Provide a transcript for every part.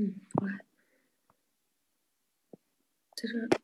嗯，我在这。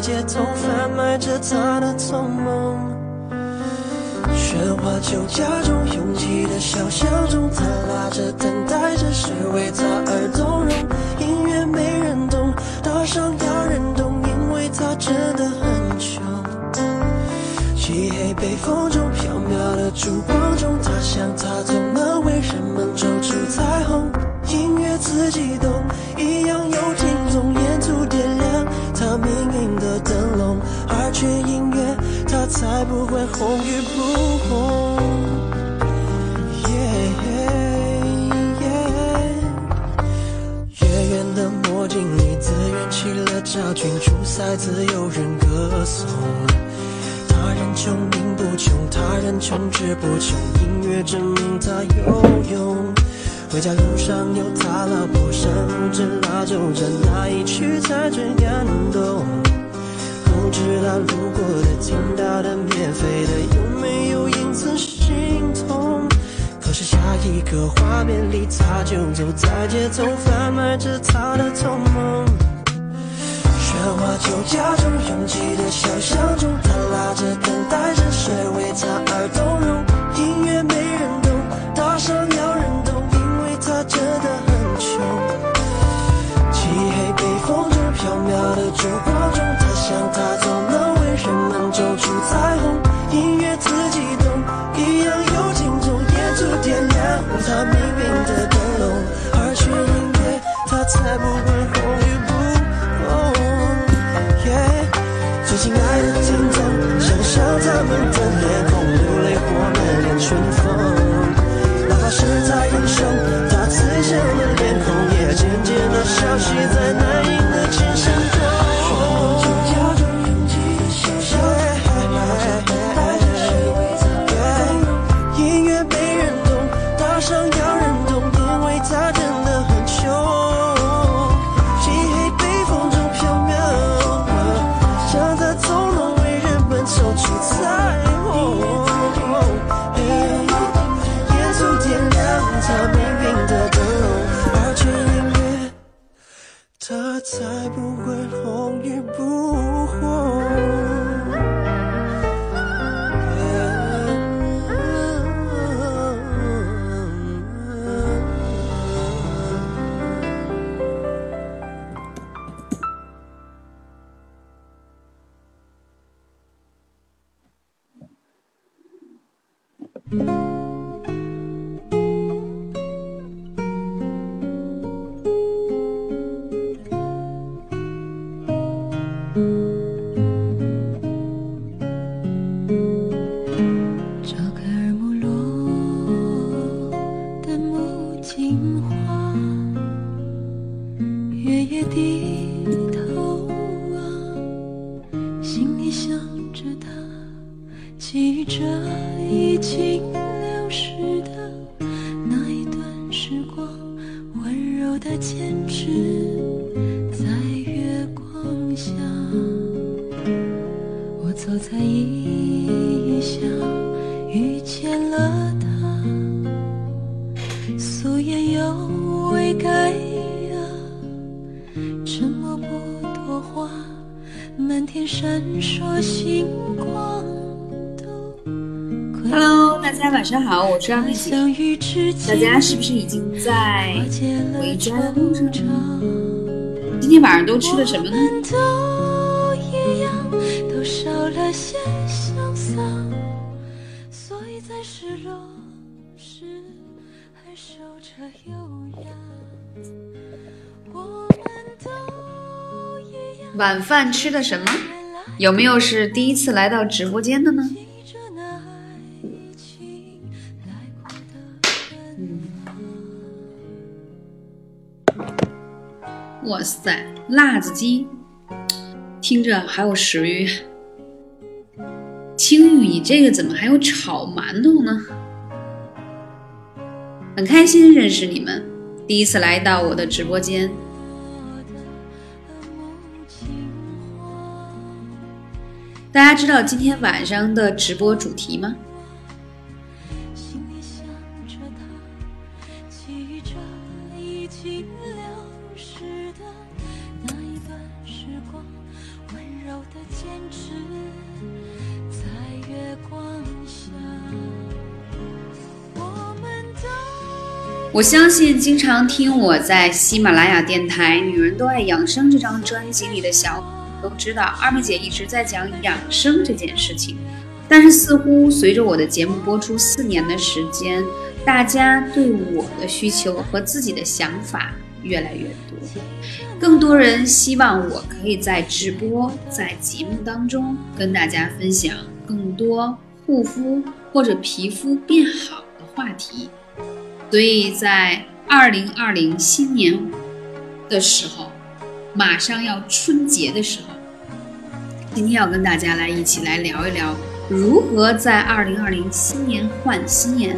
街头贩卖着他的做梦，喧哗就假。问红与不红。耶耶耶，月圆的魔镜里，自圆其了家军，出塞自有人歌颂。他人穷，名不穷；他人穷，志不穷。音乐证明他有用。回家路上有他老婆，山路之拉酒盏，那一曲才最感动。不知道路过的、听到的、免费的，有没有因此心痛？可是下一个画面里，他就走在街头，贩卖着他的匆忙。喧哗酒家中，拥挤的小巷中，他拉着等待着谁为他而动容？音乐没人懂。相遇之大际家是不是已经在回家的路上惆呢？怅今天晚上都吃了什么呢？都一样，都少了些潇洒，所以在失落时还守着优雅。我们都一样，晚饭吃的什么？有没有是第一次来到直播间的呢？哇塞，辣子鸡，听着好有食欲。青玉，你这个怎么还有炒馒头呢？很开心认识你们，第一次来到我的直播间。大家知道今天晚上的直播主题吗？我相信经常听我在喜马拉雅电台《女人都爱养生》这张专辑里的小伙都知道，二妹姐一直在讲养生这件事情。但是似乎随着我的节目播出四年的时间，大家对我的需求和自己的想法越来越多，更多人希望我可以在直播、在节目当中跟大家分享更多护肤或者皮肤变好的话题。所以在二零二零新年的时候，马上要春节的时候，今天要跟大家来一起来聊一聊如何在二零二零新年换新年。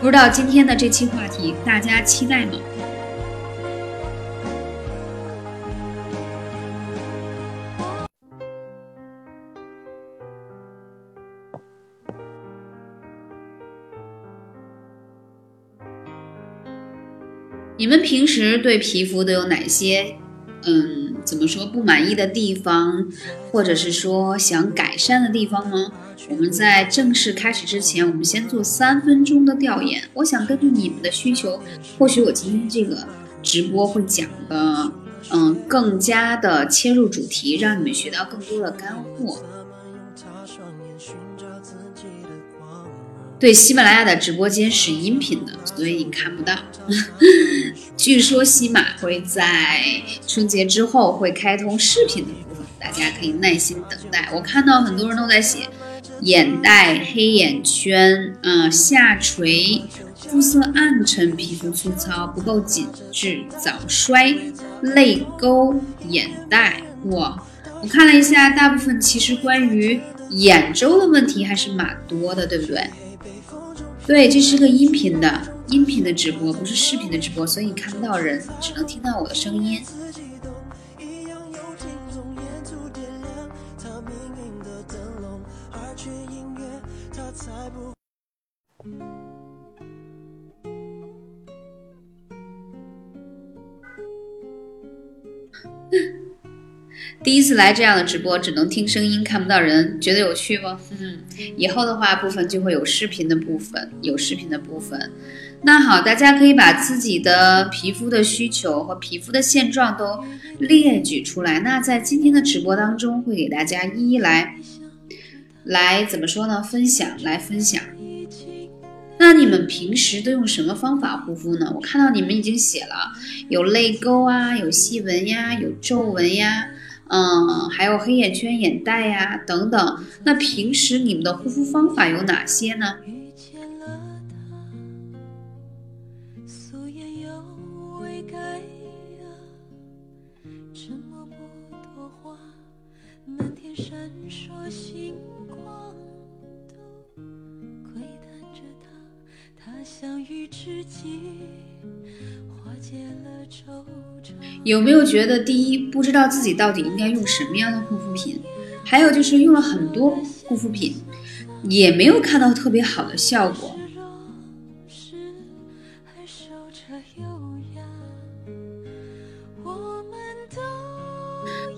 不知道今天的这期话题大家期待吗？你们平时对皮肤都有哪些，嗯，怎么说不满意的地方，或者是说想改善的地方呢？我们在正式开始之前，我们先做三分钟的调研。我想根据你们的需求，或许我今天这个直播会讲的，嗯，更加的切入主题，让你们学到更多的干货。对，喜马拉雅的直播间是音频的，所以你看不到。据说西马会在春节之后会开通视频的部分，大家可以耐心等待。我看到很多人都在写眼袋、黑眼圈、嗯、下垂、肤色暗沉、皮肤粗糙、不够紧致、早衰、泪沟、眼袋。哇，我看了一下，大部分其实关于眼周的问题还是蛮多的，对不对？对，这是个音频的音频的直播，不是视频的直播，所以你看不到人，只能听到我的声音。第一次来这样的直播，只能听声音看不到人，觉得有趣吗？嗯，以后的话部分就会有视频的部分，有视频的部分。那好，大家可以把自己的皮肤的需求和皮肤的现状都列举出来。那在今天的直播当中，会给大家一一来来怎么说呢？分享来分享。那你们平时都用什么方法护肤呢？我看到你们已经写了，有泪沟啊，有细纹呀，有皱纹呀。嗯，还有黑眼圈、眼袋呀等等。那平时你们的护肤方法有哪些呢？有没有觉得第一不知道自己到底应该用什么样的护肤品，还有就是用了很多护肤品，也没有看到特别好的效果。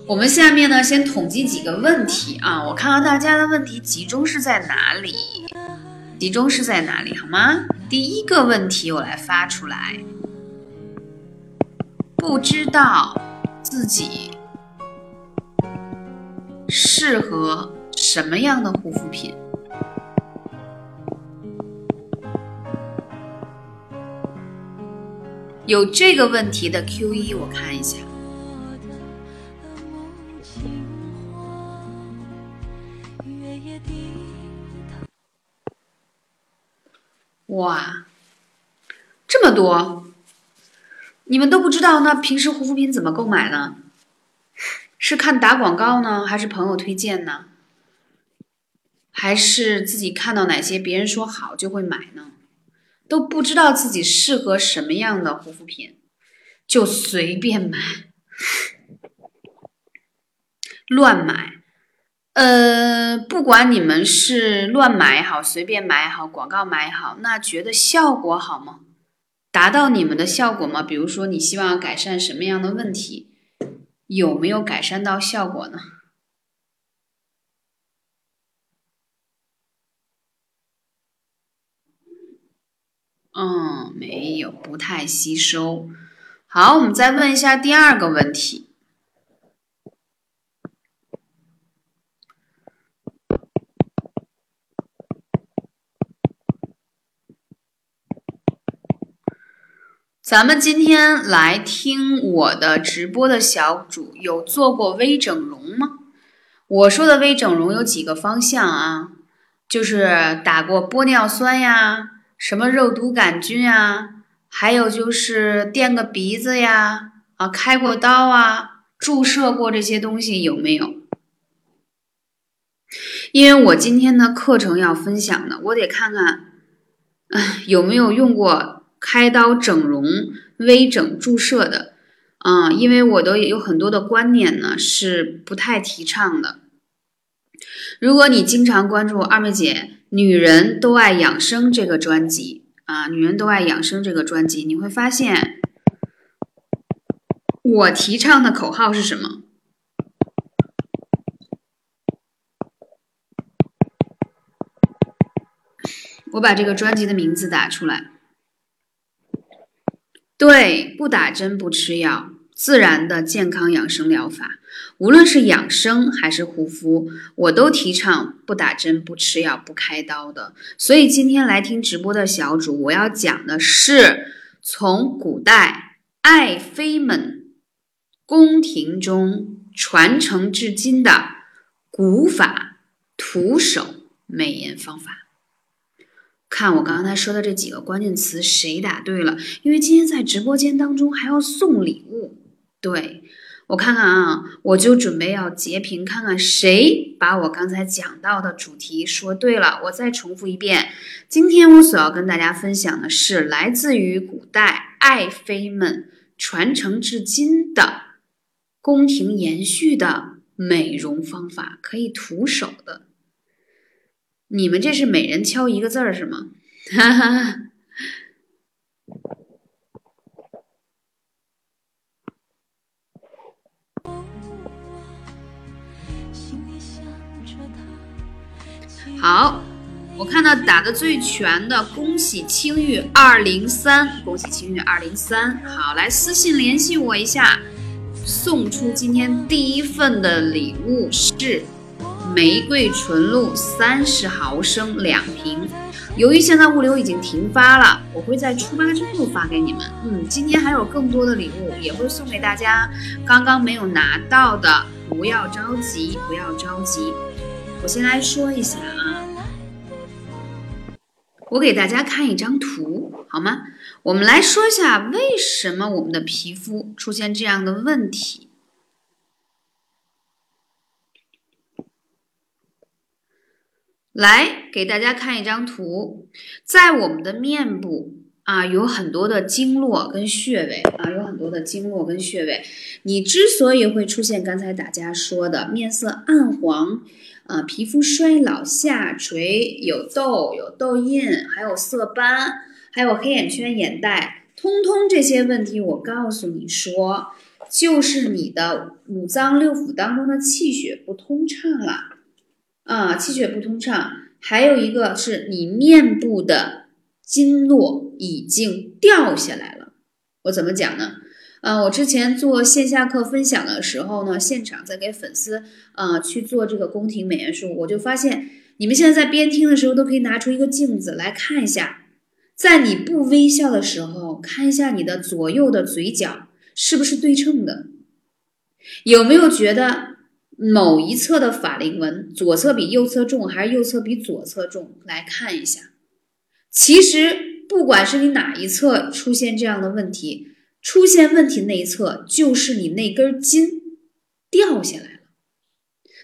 我们下面呢，先统计几个问题啊，我看看大家的问题集中是在哪里，集中是在哪里，好吗？第一个问题我来发出来，不知道自己适合什么样的护肤品。有这个问题的 Q 一，我看一下。哇，这么多，你们都不知道？那平时护肤品怎么购买呢？是看打广告呢，还是朋友推荐呢？还是自己看到哪些别人说好就会买呢？都不知道自己适合什么样的护肤品，就随便买，乱买。呃，不管你们是乱买也好，随便买也好，广告买也好，那觉得效果好吗？达到你们的效果吗？比如说，你希望改善什么样的问题，有没有改善到效果呢？嗯，没有，不太吸收。好，我们再问一下第二个问题。咱们今天来听我的直播的小主有做过微整容吗？我说的微整容有几个方向啊，就是打过玻尿酸呀，什么肉毒杆菌呀，还有就是垫个鼻子呀，啊，开过刀啊，注射过这些东西有没有？因为我今天的课程要分享的，我得看看，有没有用过。开刀整容、微整、注射的，嗯，因为我都有很多的观念呢，是不太提倡的。如果你经常关注二妹姐“女人都爱养生”这个专辑啊，“女人都爱养生”这个专辑，你会发现我提倡的口号是什么？我把这个专辑的名字打出来。对，不打针不吃药，自然的健康养生疗法，无论是养生还是护肤，我都提倡不打针不吃药不开刀的。所以今天来听直播的小主，我要讲的是从古代爱妃们宫廷中传承至今的古法徒手美颜方法。看我刚才说的这几个关键词，谁答对了？因为今天在直播间当中还要送礼物。对我看看啊，我就准备要截屏看看谁把我刚才讲到的主题说对了。我再重复一遍，今天我所要跟大家分享的是来自于古代爱妃们传承至今的宫廷延续的美容方法，可以徒手的。你们这是每人敲一个字儿是吗？哈哈。好，我看到打的最全的，恭喜青玉二零三，恭喜青玉二零三。好，来私信联系我一下，送出今天第一份的礼物是。玫瑰纯露三十毫升两瓶，由于现在物流已经停发了，我会在出发之后发给你们。嗯，今天还有更多的礼物也会送给大家，刚刚没有拿到的不要着急，不要着急。我先来说一下啊，我给大家看一张图好吗？我们来说一下为什么我们的皮肤出现这样的问题。来给大家看一张图，在我们的面部啊，有很多的经络跟穴位啊，有很多的经络跟穴位。你之所以会出现刚才大家说的面色暗黄啊，皮肤衰老、下垂、有痘、有痘印，还有色斑，还有黑眼圈、眼袋，通通这些问题，我告诉你说，就是你的五脏六腑当中的气血不通畅了啊，气血不通畅。还有一个是你面部的经络已经掉下来了。我怎么讲呢？啊，我之前做线下课分享的时候呢，现场在给粉丝啊去做这个宫廷美颜术，我就发现你们现在在边听的时候都可以拿出一个镜子来看一下，在你不微笑的时候，看一下你的左右的嘴角是不是对称的，有没有觉得某一侧的法令纹左侧比右侧重，还是右侧比左侧重？来看一下，其实不管是你哪一侧出现这样的问题。出现问题那一侧就是你那根筋掉下来了，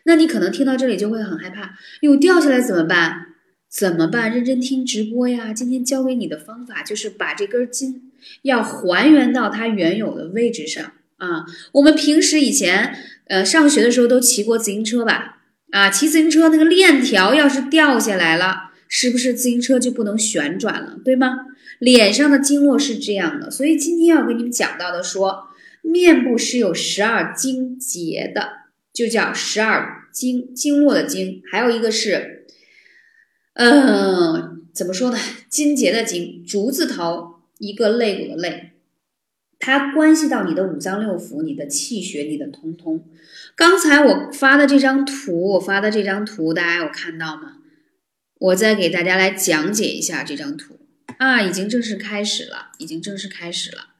那你可能听到这里就会很害怕，又掉下来怎么办？怎么办？认真听直播呀！今天教给你的方法就是把这根筋要还原到它原有的位置上啊。我们平时以前呃上学的时候都骑过自行车吧？啊，骑自行车那个链条要是掉下来了，是不是自行车就不能旋转了？对吗？脸上的经络是这样的，所以今天要给你们讲到的说，面部是有十二经节的，就叫十二经经络的经，还有一个是，嗯，怎么说呢？经节的经，竹字头一个肋骨的肋，它关系到你的五脏六腑、你的气血、你的通通。刚才我发的这张图，我发的这张图，大家有看到吗？我再给大家来讲解一下这张图。啊，已经正式开始了，已经正式开始了。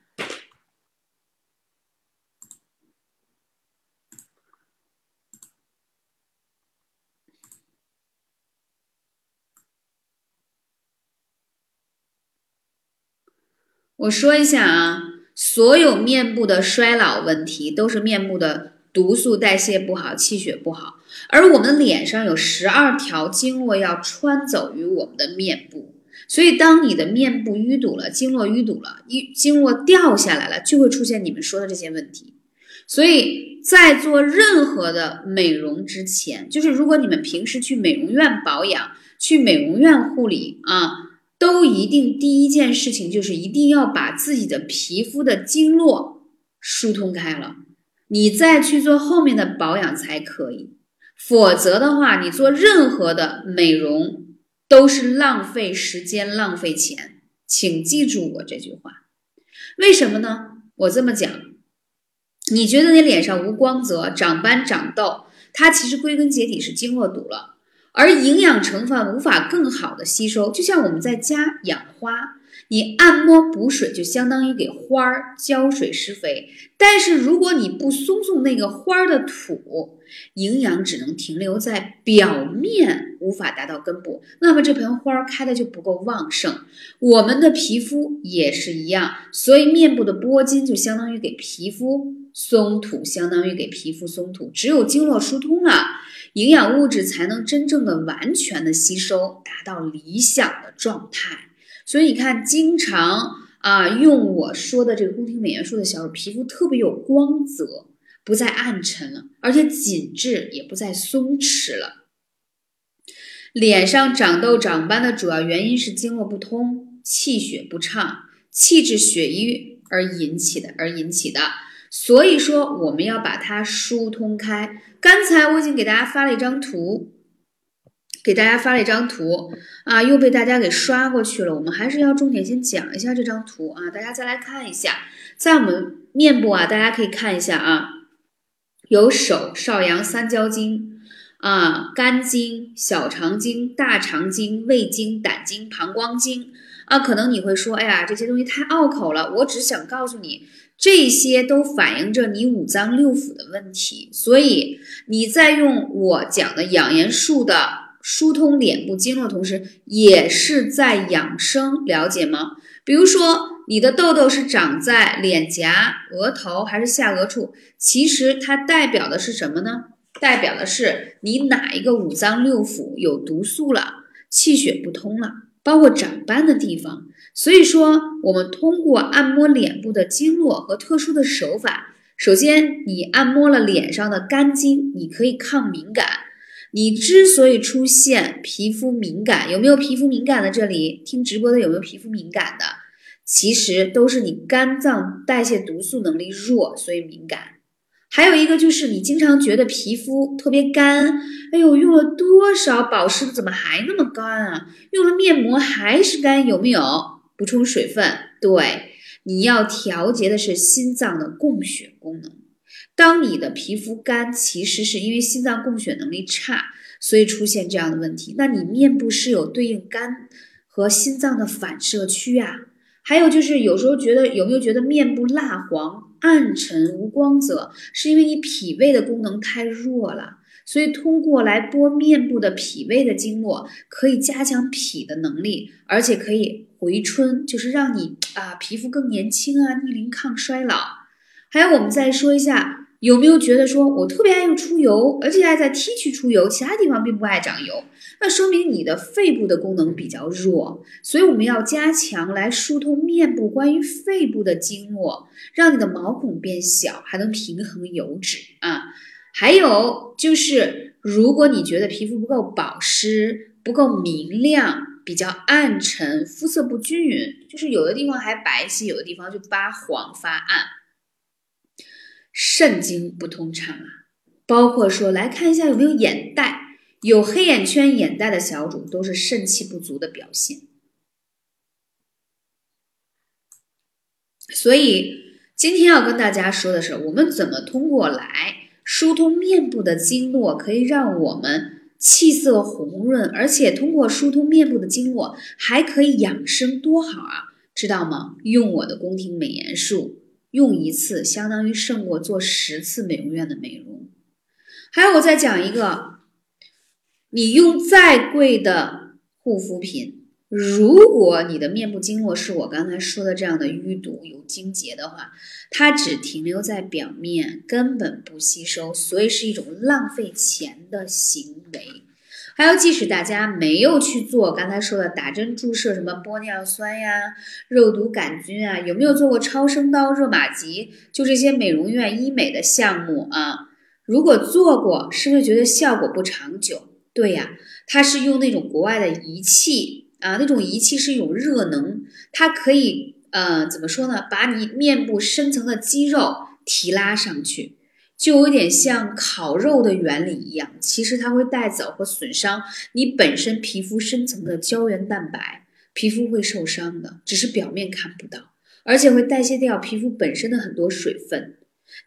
我说一下啊，所有面部的衰老问题都是面部的毒素代谢不好、气血不好，而我们脸上有十二条经络要穿走于我们的面部。所以，当你的面部淤堵了，经络淤堵了，淤经络掉下来了，就会出现你们说的这些问题。所以在做任何的美容之前，就是如果你们平时去美容院保养、去美容院护理啊，都一定第一件事情就是一定要把自己的皮肤的经络疏通开了，你再去做后面的保养才可以。否则的话，你做任何的美容。都是浪费时间、浪费钱，请记住我这句话。为什么呢？我这么讲，你觉得你脸上无光泽、长斑、长痘，它其实归根结底是经络堵了，而营养成分无法更好的吸收。就像我们在家养花，你按摩补水，就相当于给花儿浇水施肥。但是如果你不松松那个花儿的土，营养只能停留在表面，无法达到根部，那么这盆花开的就不够旺盛。我们的皮肤也是一样，所以面部的拨筋就相当于给皮肤松土，相当于给皮肤松土。只有经络疏通了，营养物质才能真正的完全的吸收，达到理想的状态。所以你看，经常啊用我说的这个宫廷美颜术的小伙，皮肤特别有光泽。不再暗沉了，而且紧致也不再松弛了。脸上长痘长斑的主要原因是经络不通、气血不畅、气滞血瘀而引起的，而引起的。所以说，我们要把它疏通开。刚才我已经给大家发了一张图，给大家发了一张图啊，又被大家给刷过去了。我们还是要重点先讲一下这张图啊，大家再来看一下，在我们面部啊，大家可以看一下啊。有手少阳三焦经啊，肝经、小肠经、大肠经、胃经、胆经、膀胱经啊，可能你会说，哎呀，这些东西太拗口了。我只想告诉你，这些都反映着你五脏六腑的问题。所以你在用我讲的养颜术的疏通脸部经络同时，也是在养生，了解吗？比如说。你的痘痘是长在脸颊、额头还是下颚处？其实它代表的是什么呢？代表的是你哪一个五脏六腑有毒素了，气血不通了，包括长斑的地方。所以说，我们通过按摩脸部的经络和特殊的手法，首先你按摩了脸上的肝经，你可以抗敏感。你之所以出现皮肤敏感，有没有皮肤敏感的？这里听直播的有没有皮肤敏感的？其实都是你肝脏代谢毒素能力弱，所以敏感。还有一个就是你经常觉得皮肤特别干，哎呦，用了多少保湿怎么还那么干啊？用了面膜还是干，有没有？补充水分，对，你要调节的是心脏的供血功能。当你的皮肤干，其实是因为心脏供血能力差，所以出现这样的问题。那你面部是有对应肝和心脏的反射区啊。还有就是有时候觉得有没有觉得面部蜡黄、暗沉、无光泽，是因为你脾胃的功能太弱了。所以通过来拨面部的脾胃的经络，可以加强脾的能力，而且可以回春，就是让你啊皮肤更年轻啊，逆龄抗衰老。还有我们再说一下。有没有觉得说我特别爱用出油，而且爱在 T 区出油，其他地方并不爱长油？那说明你的肺部的功能比较弱，所以我们要加强来疏通面部关于肺部的经络，让你的毛孔变小，还能平衡油脂啊。还有就是，如果你觉得皮肤不够保湿、不够明亮、比较暗沉、肤色不均匀，就是有的地方还白皙，有的地方就发黄发暗。肾经不通畅啊，包括说来看一下有没有眼袋，有黑眼圈、眼袋的小主都是肾气不足的表现。所以今天要跟大家说的是，我们怎么通过来疏通面部的经络，可以让我们气色红润，而且通过疏通面部的经络还可以养生，多好啊！知道吗？用我的宫廷美颜术。用一次相当于胜过做十次美容院的美容。还有，我再讲一个，你用再贵的护肤品，如果你的面部经络是我刚才说的这样的淤堵、有经结的话，它只停留在表面，根本不吸收，所以是一种浪费钱的行为。还有，即使大家没有去做刚才说的打针注射什么玻尿酸呀、肉毒杆菌啊，有没有做过超声刀、热玛吉？就这些美容院医美的项目啊，如果做过，是不是觉得效果不长久？对呀，它是用那种国外的仪器啊，那种仪器是一种热能，它可以呃怎么说呢？把你面部深层的肌肉提拉上去。就有点像烤肉的原理一样，其实它会带走和损伤你本身皮肤深层的胶原蛋白，皮肤会受伤的，只是表面看不到，而且会代谢掉皮肤本身的很多水分。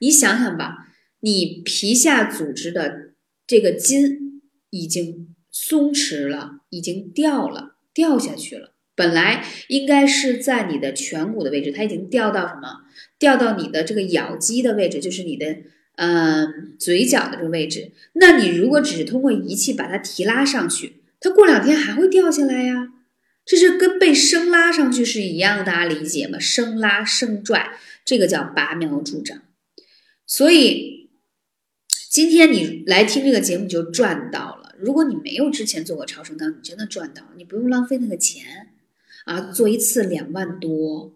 你想想吧，你皮下组织的这个筋已经松弛了，已经掉了，掉下去了。本来应该是在你的颧骨的位置，它已经掉到什么？掉到你的这个咬肌的位置，就是你的。嗯，嘴角的这个位置，那你如果只是通过仪器把它提拉上去，它过两天还会掉下来呀。这是跟被生拉上去是一样的，大家理解吗？生拉生拽，这个叫拔苗助长。所以今天你来听这个节目就赚到了。如果你没有之前做过超声刀，你真的赚到，你不用浪费那个钱啊，做一次两万多。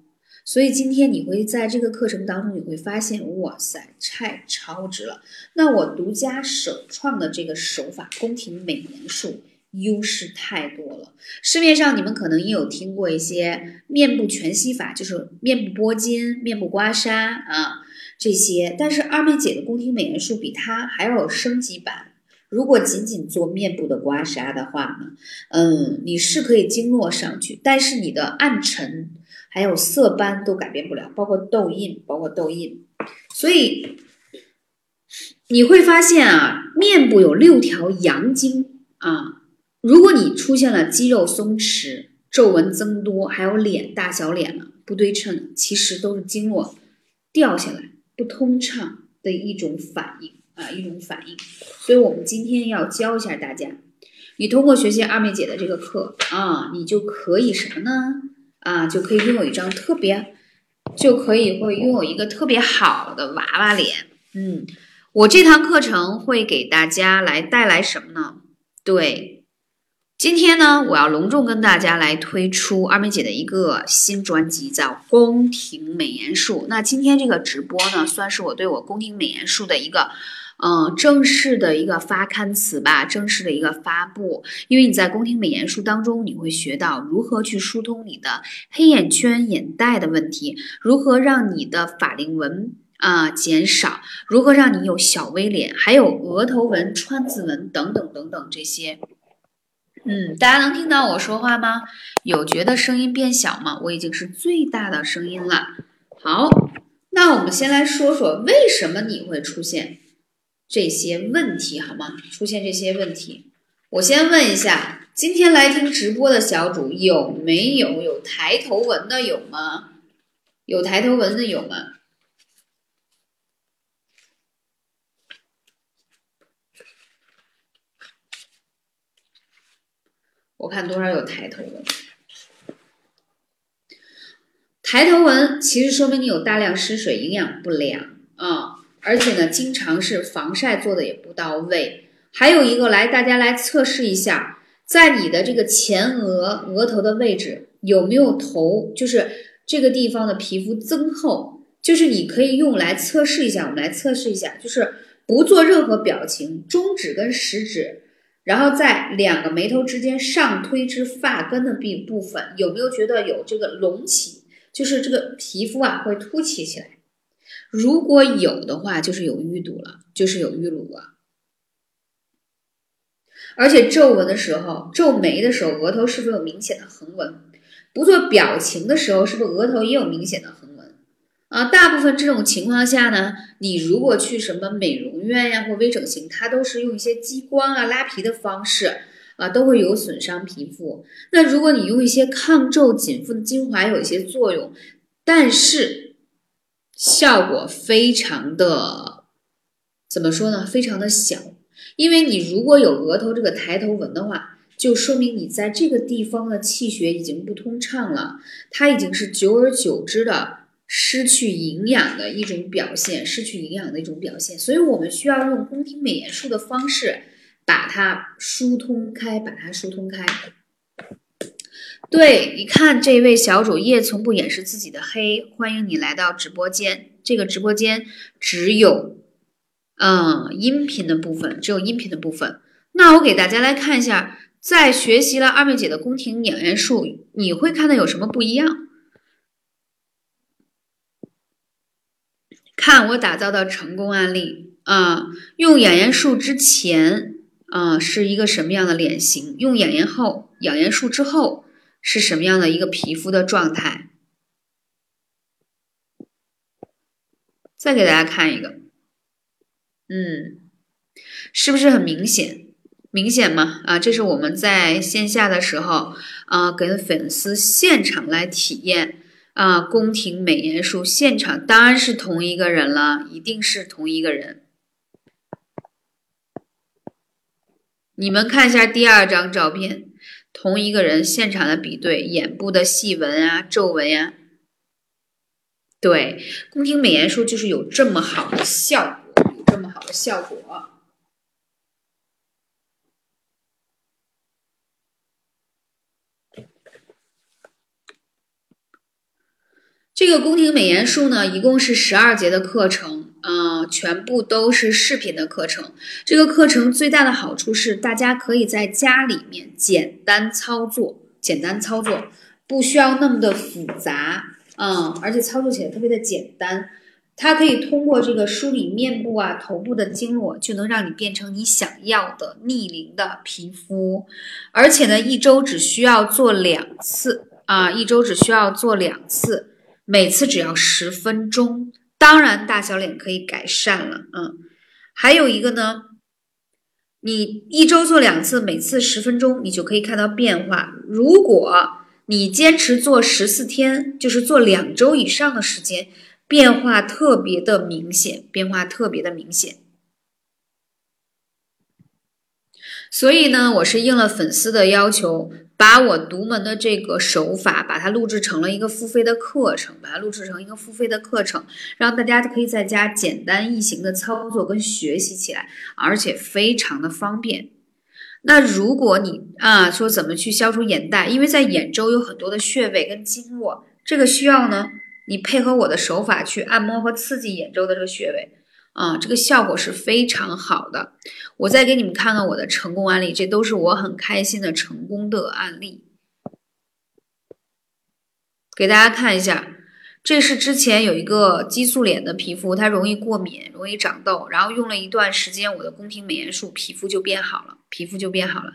所以今天你会在这个课程当中，你会发现，哇塞，太超值了！那我独家首创的这个手法——宫廷美颜术，优势太多了。市面上你们可能也有听过一些面部全息法，就是面部拨筋、面部刮痧啊这些。但是二妹姐的宫廷美颜术比它还要有升级版。如果仅仅做面部的刮痧的话呢，嗯，你是可以经络上去，但是你的暗沉。还有色斑都改变不了，包括痘印，包括痘印，所以你会发现啊，面部有六条阳经啊，如果你出现了肌肉松弛、皱纹增多，还有脸大小脸了不对称，其实都是经络掉下来不通畅的一种反应啊，一种反应。所以我们今天要教一下大家，你通过学习二妹姐的这个课啊，你就可以什么呢？啊，就可以拥有一张特别，就可以会拥有一个特别好的娃娃脸。嗯，我这堂课程会给大家来带来什么呢？对，今天呢，我要隆重跟大家来推出二妹姐的一个新专辑，叫《宫廷美颜术》。那今天这个直播呢，算是我对我宫廷美颜术的一个嗯，正式的一个发刊词吧，正式的一个发布。因为你在宫廷美颜术当中，你会学到如何去疏通你的黑眼圈、眼袋的问题，如何让你的法令纹啊减少，如何让你有小 V 脸，还有额头纹、川字纹等等等等这些。嗯，大家能听到我说话吗？有觉得声音变小吗？我已经是最大的声音了。好，那我们先来说说为什么你会出现这些问题，好吗？出现这些问题，我先问一下，今天来听直播的小主有没有有抬头纹的？有吗？有抬头纹的有吗？我看多少有抬头纹，抬头纹其实说明你有大量失水，营养不良啊，而且呢，经常是防晒做的也不到位。还有一个，来大家来测试一下，在你的这个前额额头的位置有没有头，就是这个地方的皮肤增厚，就是你可以用来测试一下。我们来测试一下，就是不做任何表情，中指跟食指。然后在两个眉头之间上推至发根的部部分，有没有觉得有这个隆起？就是这个皮肤啊会凸起起来。如果有的话，就是有淤堵了，就是有淤乳了。而且皱纹的时候，皱眉的时候，额头是不是有明显的横纹？不做表情的时候，是不是额头也有明显的横纹？啊，大部分这种情况下呢，你如果去什么美容院呀或微整形，它都是用一些激光啊、拉皮的方式啊，都会有损伤皮肤。那如果你用一些抗皱紧肤的精华，有一些作用，但是效果非常的怎么说呢？非常的小，因为你如果有额头这个抬头纹的话，就说明你在这个地方的气血已经不通畅了，它已经是久而久之的。失去营养的一种表现，失去营养的一种表现，所以我们需要用宫廷美颜术的方式把它疏通开，把它疏通开。对，你看这位小主页从不掩饰自己的黑，欢迎你来到直播间。这个直播间只有嗯音频的部分，只有音频的部分。那我给大家来看一下，在学习了二妹姐的宫廷养颜术，你会看到有什么不一样？看我打造的成功案例啊！用养颜术之前啊是一个什么样的脸型？用养颜后，养颜术之后是什么样的一个皮肤的状态？再给大家看一个，嗯，是不是很明显？明显吗？啊，这是我们在线下的时候啊，跟粉丝现场来体验。啊，宫廷美颜术现场当然是同一个人了，一定是同一个人。你们看一下第二张照片，同一个人现场的比对，眼部的细纹啊、皱纹呀，对，宫廷美颜术就是有这么好的效果，有这么好的效果。这个宫廷美颜术呢，一共是十二节的课程，嗯，全部都是视频的课程。这个课程最大的好处是，大家可以在家里面简单操作，简单操作，不需要那么的复杂，嗯，而且操作起来特别的简单。它可以通过这个梳理面部啊、头部的经络，就能让你变成你想要的逆龄的皮肤。而且呢，一周只需要做两次啊，一周只需要做两次。每次只要十分钟，当然大小脸可以改善了，嗯，还有一个呢，你一周做两次，每次十分钟，你就可以看到变化。如果你坚持做十四天，就是做两周以上的时间，变化特别的明显，变化特别的明显。所以呢，我是应了粉丝的要求。把我独门的这个手法，把它录制成了一个付费的课程，把它录制成一个付费的课程，让大家可以在家简单易行的操作跟学习起来，而且非常的方便。那如果你啊说怎么去消除眼袋，因为在眼周有很多的穴位跟经络，这个需要呢你配合我的手法去按摩和刺激眼周的这个穴位。啊，这个效果是非常好的。我再给你们看看我的成功案例，这都是我很开心的成功的案例。给大家看一下，这是之前有一个激素脸的皮肤，它容易过敏，容易长痘，然后用了一段时间我的宫廷美颜术，皮肤就变好了，皮肤就变好了。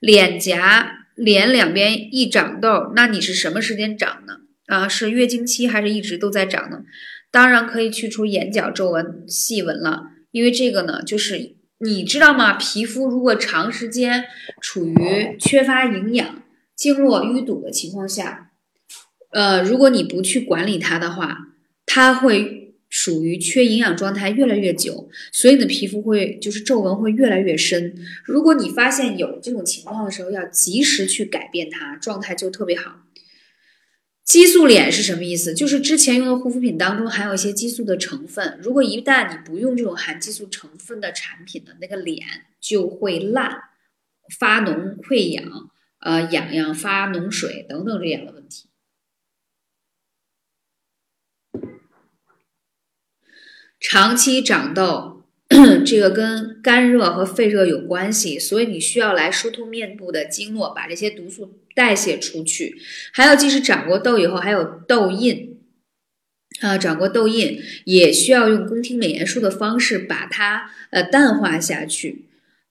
脸颊、脸两边一长痘，那你是什么时间长呢？啊，是月经期还是一直都在长呢？当然可以去除眼角皱纹、细纹了，因为这个呢，就是你知道吗？皮肤如果长时间处于缺乏营养、经络淤堵的情况下。呃，如果你不去管理它的话，它会属于缺营养状态越来越久，所以你的皮肤会就是皱纹会越来越深。如果你发现有这种情况的时候，要及时去改变它，状态就特别好。激素脸是什么意思？就是之前用的护肤品当中含有一些激素的成分，如果一旦你不用这种含激素成分的产品的那个脸就会烂、发脓、溃疡、呃痒痒、发脓水等等这样的问题。长期长痘，这个跟干热和肺热有关系，所以你需要来疏通面部的经络，把这些毒素代谢出去。还有，即使长过痘以后，还有痘印啊，长过痘印也需要用宫廷美颜术的方式把它呃淡化下去。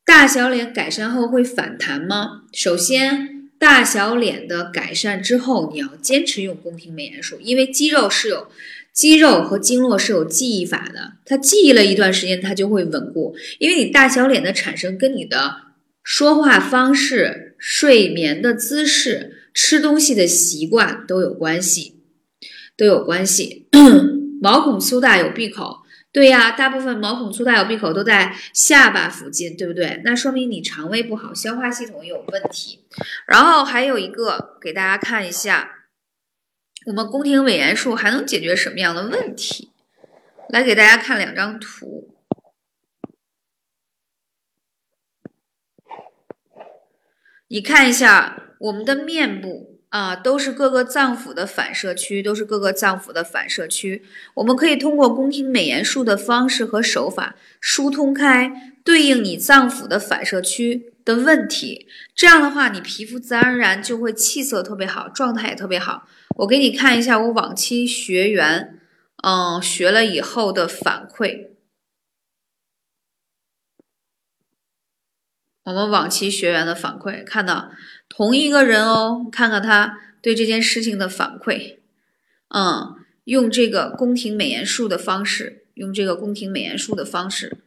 大小脸改善后会反弹吗？首先，大小脸的改善之后，你要坚持用宫廷美颜术，因为肌肉是有。肌肉和经络是有记忆法的，它记忆了一段时间，它就会稳固。因为你大小脸的产生跟你的说话方式、睡眠的姿势、吃东西的习惯都有关系，都有关系。毛孔粗大有闭口，对呀，大部分毛孔粗大有闭口都在下巴附近，对不对？那说明你肠胃不好，消化系统有问题。然后还有一个，给大家看一下。我们宫廷美颜术还能解决什么样的问题？来给大家看两张图。你看一下我们的面部啊，都是各个脏腑的反射区，都是各个脏腑的反射区。我们可以通过宫廷美颜术的方式和手法疏通开对应你脏腑的反射区的问题。这样的话，你皮肤自然而然就会气色特别好，状态也特别好。我给你看一下我往期学员，嗯，学了以后的反馈。我们往期学员的反馈，看到同一个人哦，看看他对这件事情的反馈。嗯，用这个宫廷美颜术的方式，用这个宫廷美颜术的方式。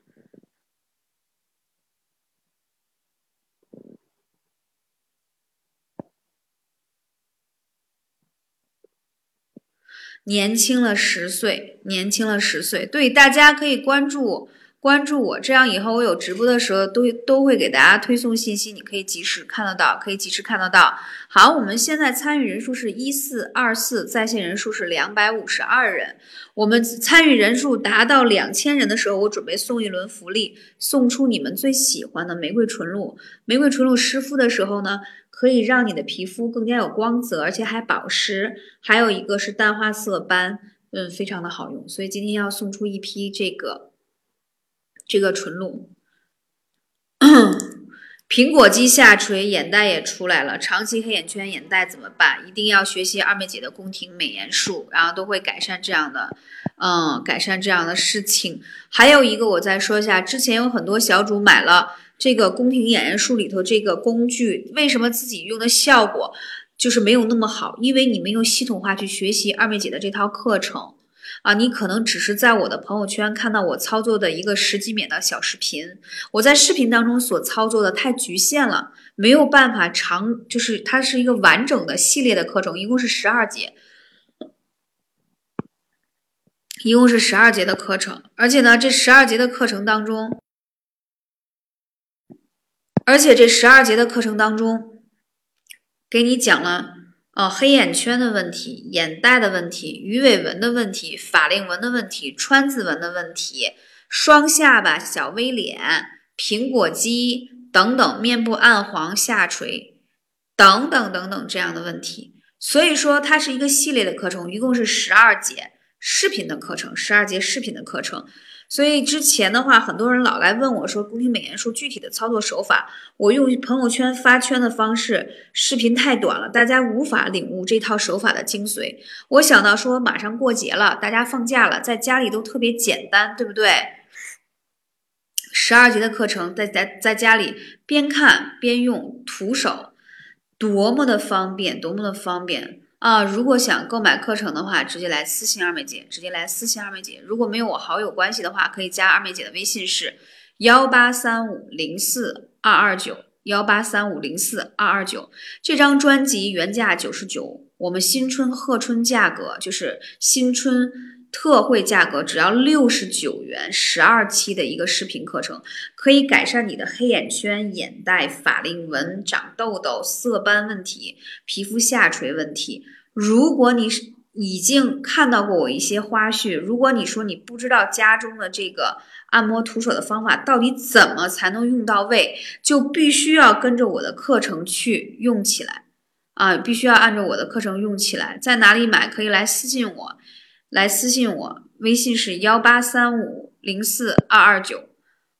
年轻了十岁，年轻了十岁。对，大家可以关注关注我，这样以后我有直播的时候都都会给大家推送信息，你可以及时看得到，可以及时看得到。好，我们现在参与人数是一四二四，在线人数是两百五十二人。我们参与人数达到两千人的时候，我准备送一轮福利，送出你们最喜欢的玫瑰纯露。玫瑰纯露湿敷的时候呢？可以让你的皮肤更加有光泽，而且还保湿。还有一个是淡化色斑，嗯，非常的好用。所以今天要送出一批这个这个纯露。苹果肌下垂，眼袋也出来了。长期黑眼圈、眼袋怎么办？一定要学习二妹姐的宫廷美颜术，然后都会改善这样的，嗯，改善这样的事情。还有一个，我再说一下，之前有很多小主买了。这个宫廷演员术里头这个工具，为什么自己用的效果就是没有那么好？因为你没有系统化去学习二妹姐的这套课程啊！你可能只是在我的朋友圈看到我操作的一个十几秒的小视频，我在视频当中所操作的太局限了，没有办法长，就是它是一个完整的系列的课程，一共是十二节，一共是十二节的课程，而且呢，这十二节的课程当中。而且这十二节的课程当中，给你讲了呃黑眼圈的问题、眼袋的问题、鱼尾纹的问题、法令纹的问题、川字纹的问题、双下巴、小 V 脸、苹果肌等等，面部暗黄、下垂等等等等这样的问题。所以说，它是一个系列的课程，一共是十二节视频的课程，十二节视频的课程。所以之前的话，很多人老来问我说宫廷美颜术具体的操作手法，我用朋友圈发圈的方式，视频太短了，大家无法领悟这套手法的精髓。我想到说马上过节了，大家放假了，在家里都特别简单，对不对？十二节的课程，在在在家里边看边用，徒手，多么的方便，多么的方便。啊，如果想购买课程的话，直接来私信二妹姐，直接来私信二妹姐。如果没有我好友关系的话，可以加二妹姐的微信是幺八三五零四二二九幺八三五零四二二九。这张专辑原价九十九，我们新春贺春价格就是新春。特惠价格只要六十九元，十二期的一个视频课程，可以改善你的黑眼圈、眼袋、法令纹、长痘痘、色斑问题、皮肤下垂问题。如果你是已经看到过我一些花絮，如果你说你不知道家中的这个按摩徒手的方法到底怎么才能用到位，就必须要跟着我的课程去用起来啊！必须要按照我的课程用起来。在哪里买？可以来私信我。来私信我，微信是幺八三五零四二二九。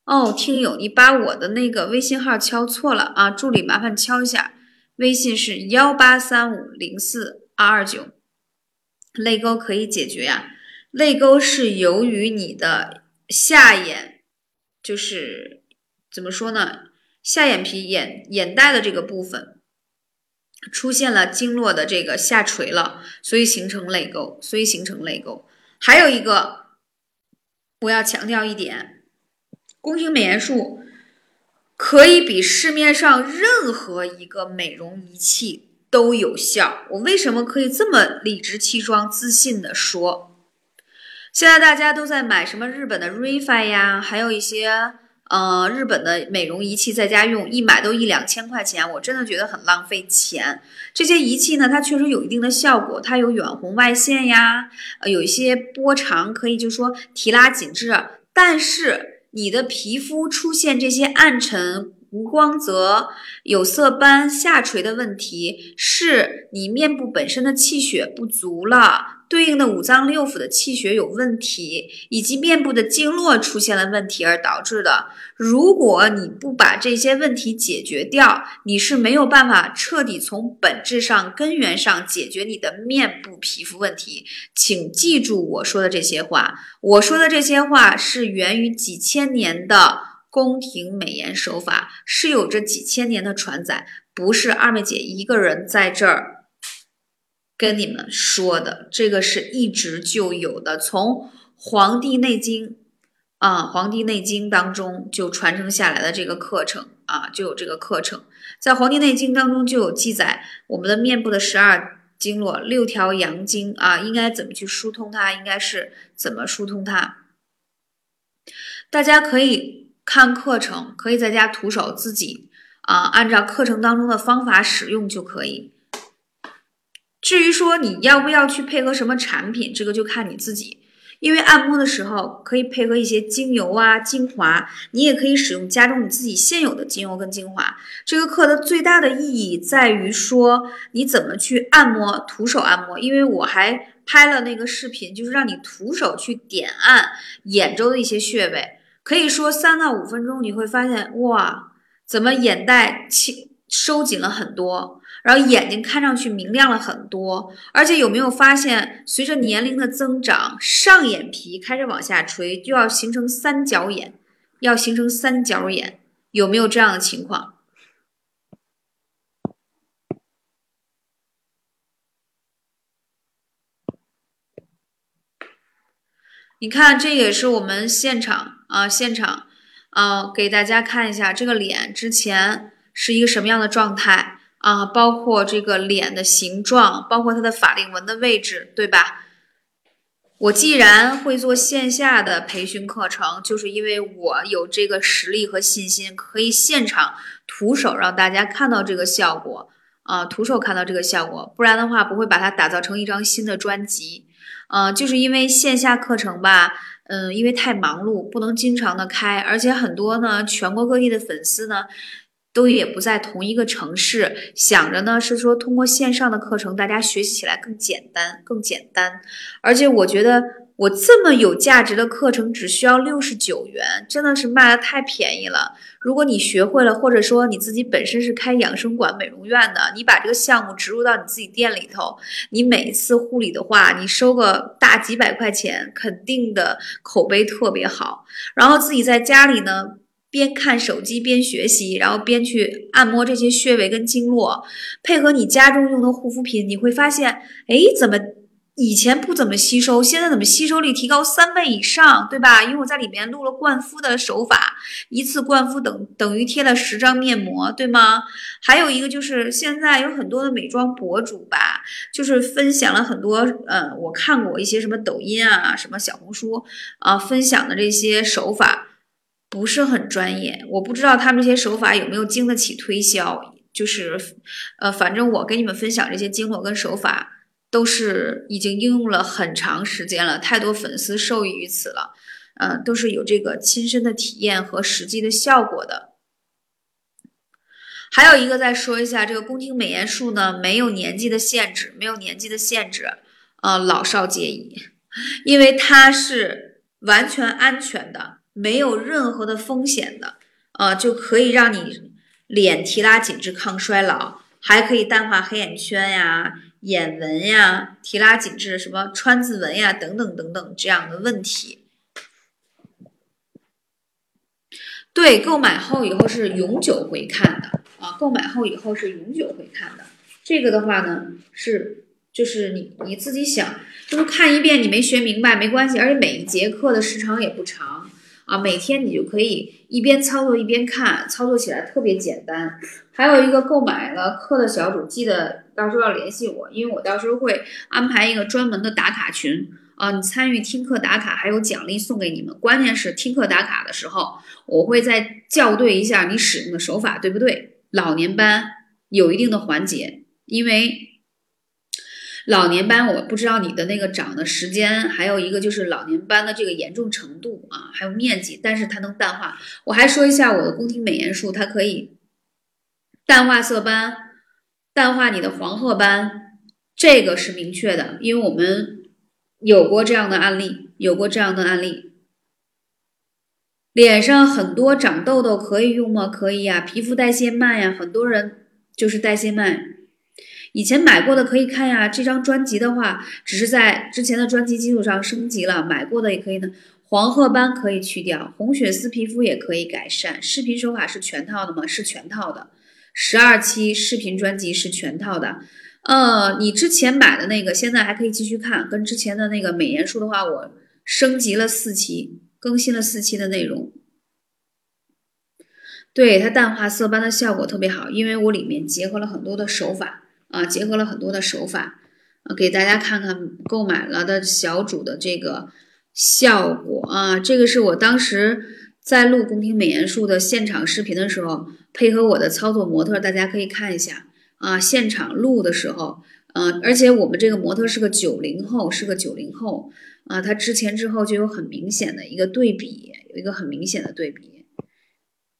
哦，听友，你把我的那个微信号敲错了啊！助理麻烦敲一下，微信是幺八三五零四二二九。泪沟可以解决呀，泪沟是由于你的下眼，就是怎么说呢？下眼皮眼眼袋的这个部分。出现了经络的这个下垂了，所以形成泪沟，所以形成泪沟。还有一个，我要强调一点，宫廷美颜术可以比市面上任何一个美容仪器都有效。我为什么可以这么理直气壮、自信的说？现在大家都在买什么日本的 Refi 呀，还有一些。呃，日本的美容仪器在家用，一买都一两千块钱，我真的觉得很浪费钱。这些仪器呢，它确实有一定的效果，它有远红外线呀，呃，有一些波长可以就说提拉紧致。但是你的皮肤出现这些暗沉、无光泽、有色斑、下垂的问题，是你面部本身的气血不足了。对应的五脏六腑的气血有问题，以及面部的经络出现了问题而导致的。如果你不把这些问题解决掉，你是没有办法彻底从本质上、根源上解决你的面部皮肤问题。请记住我说的这些话，我说的这些话是源于几千年的宫廷美颜手法，是有着几千年的传载，不是二妹姐一个人在这儿。跟你们说的这个是一直就有的，从《黄帝内经》啊，《黄帝内经》当中就传承下来的这个课程啊，就有这个课程，在《黄帝内经》当中就有记载，我们的面部的十二经络、六条阳经啊，应该怎么去疏通它，应该是怎么疏通它。大家可以看课程，可以在家徒手自己啊，按照课程当中的方法使用就可以。至于说你要不要去配合什么产品，这个就看你自己。因为按摩的时候可以配合一些精油啊、精华，你也可以使用家中你自己现有的精油跟精华。这个课的最大的意义在于说你怎么去按摩，徒手按摩。因为我还拍了那个视频，就是让你徒手去点按眼周的一些穴位，可以说三到五分钟，你会发现哇，怎么眼袋轻收紧了很多。然后眼睛看上去明亮了很多，而且有没有发现，随着年龄的增长，上眼皮开始往下垂，就要形成三角眼，要形成三角眼，有没有这样的情况？你看，这也是我们现场啊，现场啊，给大家看一下这个脸之前是一个什么样的状态。啊，包括这个脸的形状，包括它的法令纹的位置，对吧？我既然会做线下的培训课程，就是因为我有这个实力和信心，可以现场徒手让大家看到这个效果啊，徒手看到这个效果，不然的话不会把它打造成一张新的专辑。嗯，就是因为线下课程吧，嗯，因为太忙碌，不能经常的开，而且很多呢，全国各地的粉丝呢。都也不在同一个城市，想着呢是说通过线上的课程，大家学习起来更简单，更简单。而且我觉得我这么有价值的课程只需要六十九元，真的是卖的太便宜了。如果你学会了，或者说你自己本身是开养生馆、美容院的，你把这个项目植入到你自己店里头，你每一次护理的话，你收个大几百块钱，肯定的口碑特别好。然后自己在家里呢，边看手机边学习，然后边去按摩这些穴位跟经络，配合你家中用的护肤品，你会发现，哎，怎么？以前不怎么吸收，现在怎么吸收力提高三倍以上，对吧？因为我在里面录了灌肤的手法，一次灌肤等等于贴了十张面膜，对吗？还有一个就是现在有很多的美妆博主吧，就是分享了很多，呃，我看过一些什么抖音啊、什么小红书啊分享的这些手法，不是很专业，我不知道他们这些手法有没有经得起推销，就是，呃，反正我给你们分享这些经络跟手法。都是已经应用了很长时间了，太多粉丝受益于此了，嗯，都是有这个亲身的体验和实际的效果的。还有一个再说一下，这个宫廷美颜术呢，没有年纪的限制，没有年纪的限制，呃，老少皆宜，因为它是完全安全的，没有任何的风险的，呃，就可以让你脸提拉紧致、抗衰老，还可以淡化黑眼圈呀。眼纹呀、提拉紧致、什么川字纹呀等等等等这样的问题，对，购买后以后是永久回看的啊！购买后以后是永久回看的。这个的话呢，是就是你你自己想，就是看一遍你没学明白没关系，而且每一节课的时长也不长啊，每天你就可以一边操作一边看，操作起来特别简单。还有一个购买了课的小组，记得。到时候要联系我，因为我到时候会安排一个专门的打卡群啊，你参与听课打卡还有奖励送给你们。关键是听课打卡的时候，我会再校对一下你使用的手法对不对。老年班有一定的缓解，因为老年斑我不知道你的那个长的时间，还有一个就是老年斑的这个严重程度啊，还有面积，但是它能淡化。我还说一下我的宫廷美颜术，它可以淡化色斑。淡化你的黄褐斑，这个是明确的，因为我们有过这样的案例，有过这样的案例。脸上很多长痘痘可以用吗？可以呀。皮肤代谢慢呀，很多人就是代谢慢。以前买过的可以看呀。这张专辑的话，只是在之前的专辑基础上升级了，买过的也可以呢。黄褐斑可以去掉，红血丝皮肤也可以改善。视频手法是全套的吗？是全套的。十二期视频专辑是全套的，呃，你之前买的那个现在还可以继续看，跟之前的那个美颜术的话，我升级了四期，更新了四期的内容。对它淡化色斑的效果特别好，因为我里面结合了很多的手法啊，结合了很多的手法啊，给大家看看购买了的小主的这个效果啊，这个是我当时。在录宫廷美颜术的现场视频的时候，配合我的操作模特，大家可以看一下啊。现场录的时候，嗯，而且我们这个模特是个九零后，是个九零后啊，他之前之后就有很明显的一个对比，有一个很明显的对比。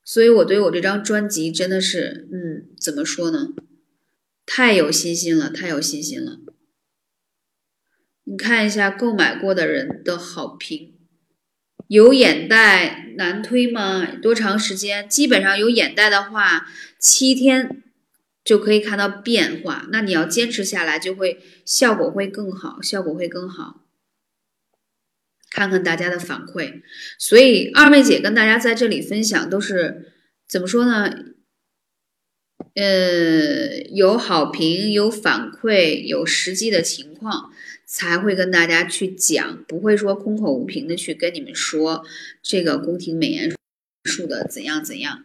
所以我对我这张专辑真的是，嗯，怎么说呢？太有信心了，太有信心了。你看一下购买过的人的好评。有眼袋难推吗？多长时间？基本上有眼袋的话，七天就可以看到变化。那你要坚持下来，就会效果会更好，效果会更好。看看大家的反馈。所以二妹姐跟大家在这里分享，都是怎么说呢？呃，有好评，有反馈，有实际的情况。才会跟大家去讲，不会说空口无凭的去跟你们说这个宫廷美颜术的怎样怎样。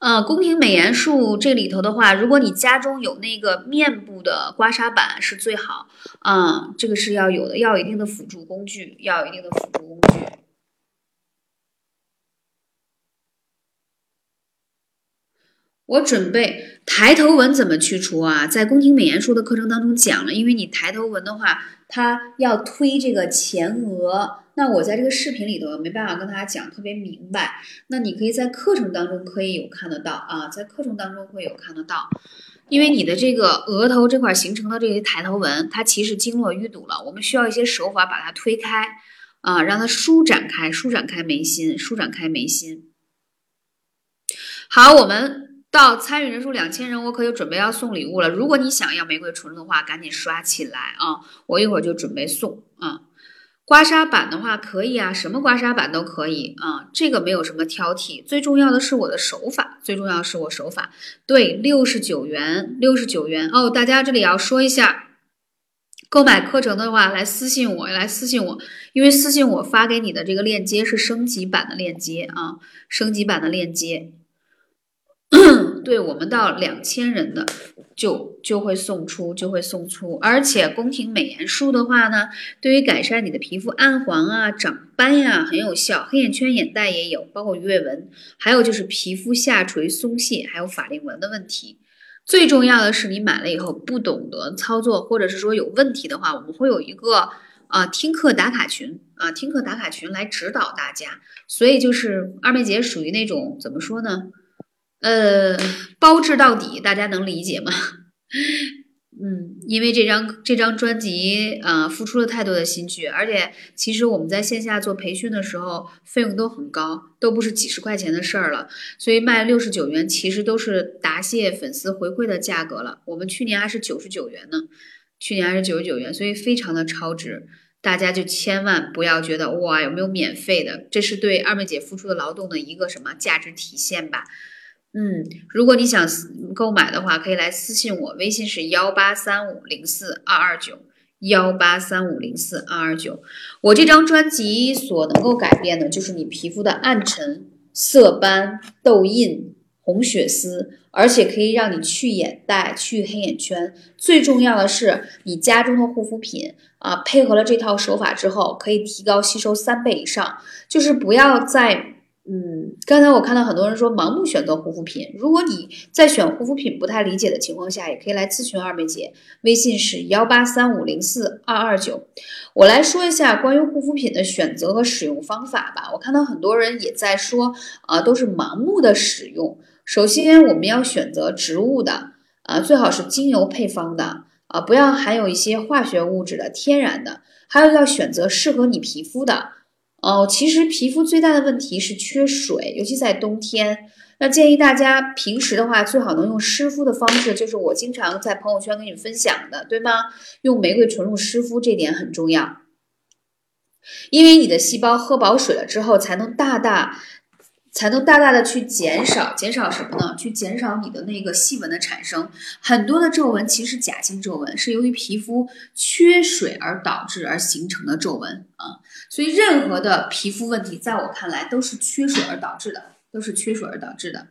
呃，宫廷美颜术这里头的话，如果你家中有那个面部的刮痧板是最好，啊，这个是要有的，要有一定的辅助工具，要有一定的辅助工具。我准备抬头纹怎么去除啊？在宫廷美颜术的课程当中讲了，因为你抬头纹的话，它要推这个前额那我在这个视频里头没办法跟大家讲特别明白，那你可以在课程当中可以有看得到啊，在课程当中会有看得到，因为你的这个额头这块形成的这些抬头纹，它其实经络淤堵了，我们需要一些手法把它推开啊，让它舒展开，舒展开眉心，舒展开眉心。好，我们到参与人数两千人，我可就准备要送礼物了。如果你想要玫瑰纯露的话，赶紧刷起来啊！我一会儿就准备送啊。刮痧板的话可以啊，什么刮痧板都可以啊，这个没有什么挑剔。最重要的是我的手法，最重要是我手法。对，六十九元，六十九元哦。大家这里要说一下，购买课程的话，来私信我，来私信我，因为私信我发给你的这个链接是升级版的链接啊，升级版的链接。对我们到两千人的就就会送出，就会送出。而且宫廷美颜术的话呢，对于改善你的皮肤暗黄啊、长斑呀很有效，黑眼圈、眼袋也有，包括鱼尾纹，还有就是皮肤下垂松懈，还有法令纹的问题。最重要的是，你买了以后不懂得操作，或者是说有问题的话，我们会有一个啊听课打卡群啊听课打卡群来指导大家。所以就是二妹姐属于那种怎么说呢？呃，包治到底，大家能理解吗？嗯，因为这张这张专辑啊，付出了太多的心血，而且其实我们在线下做培训的时候，费用都很高，都不是几十块钱的事儿了。所以卖六十九元，其实都是答谢粉丝回馈的价格了。我们去年还是九十九元呢，去年还是九十九元，所以非常的超值。大家就千万不要觉得哇，有没有免费的？这是对二妹姐付出的劳动的一个什么价值体现吧？嗯，如果你想购买的话，可以来私信我，微信是幺八三五零四二二九幺八三五零四二二九。我这张专辑所能够改变的，就是你皮肤的暗沉、色斑、痘印、红血丝，而且可以让你去眼袋、去黑眼圈。最重要的是，你家中的护肤品啊，配合了这套手法之后，可以提高吸收三倍以上。就是不要再。嗯，刚才我看到很多人说盲目选择护肤品。如果你在选护肤品不太理解的情况下，也可以来咨询二妹姐，微信是幺八三五零四二二九。我来说一下关于护肤品的选择和使用方法吧。我看到很多人也在说，啊，都是盲目的使用。首先，我们要选择植物的，啊，最好是精油配方的，啊，不要含有一些化学物质的，天然的。还有要选择适合你皮肤的。哦，其实皮肤最大的问题是缺水，尤其在冬天。那建议大家平时的话，最好能用湿敷的方式，就是我经常在朋友圈跟你分享的，对吗？用玫瑰纯露湿敷，这点很重要。因为你的细胞喝饱水了之后，才能大大。才能大大的去减少，减少什么呢？去减少你的那个细纹的产生。很多的皱纹其实假性皱纹，是由于皮肤缺水而导致而形成的皱纹啊。所以任何的皮肤问题，在我看来都是缺水而导致的，都是缺水而导致的。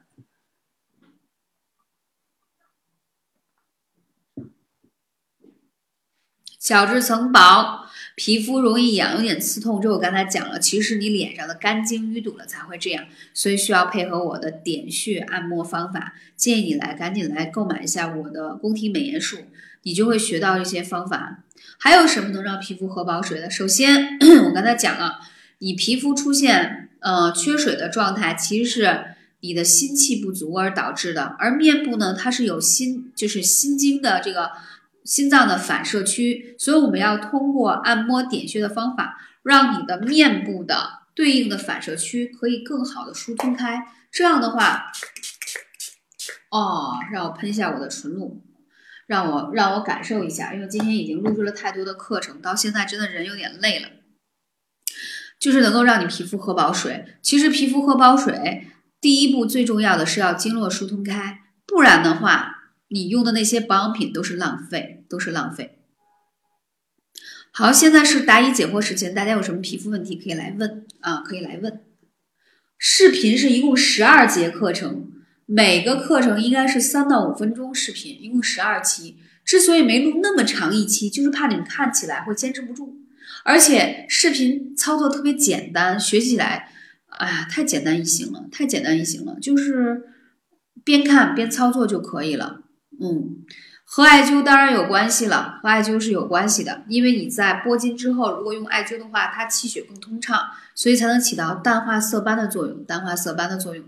角质层薄。皮肤容易痒，有点刺痛。这我刚才讲了，其实你脸上的肝经淤堵了才会这样，所以需要配合我的点穴按摩方法。建议你来赶紧来购买一下我的宫廷美颜术，你就会学到一些方法。还有什么能让皮肤喝饱水的？首先，我刚才讲了，你皮肤出现呃缺水的状态，其实是你的心气不足而导致的。而面部呢，它是有心，就是心经的这个。心脏的反射区，所以我们要通过按摩点穴的方法，让你的面部的对应的反射区可以更好的疏通开。这样的话，哦，让我喷一下我的纯露，让我让我感受一下，因为今天已经录制了太多的课程，到现在真的人有点累了。就是能够让你皮肤喝饱水。其实皮肤喝饱水，第一步最重要的是要经络疏通开，不然的话。你用的那些保养品都是浪费，都是浪费。好，现在是答疑解惑时间，大家有什么皮肤问题可以来问啊？可以来问。视频是一共十二节课程，每个课程应该是三到五分钟视频，一共十二期。之所以没录那么长一期，就是怕你们看起来会坚持不住。而且视频操作特别简单，学起来，哎呀，太简单易行了，太简单易行了，就是边看边操作就可以了。嗯，和艾灸当然有关系了，和艾灸是有关系的，因为你在拨筋之后，如果用艾灸的话，它气血更通畅，所以才能起到淡化色斑的作用，淡化色斑的作用。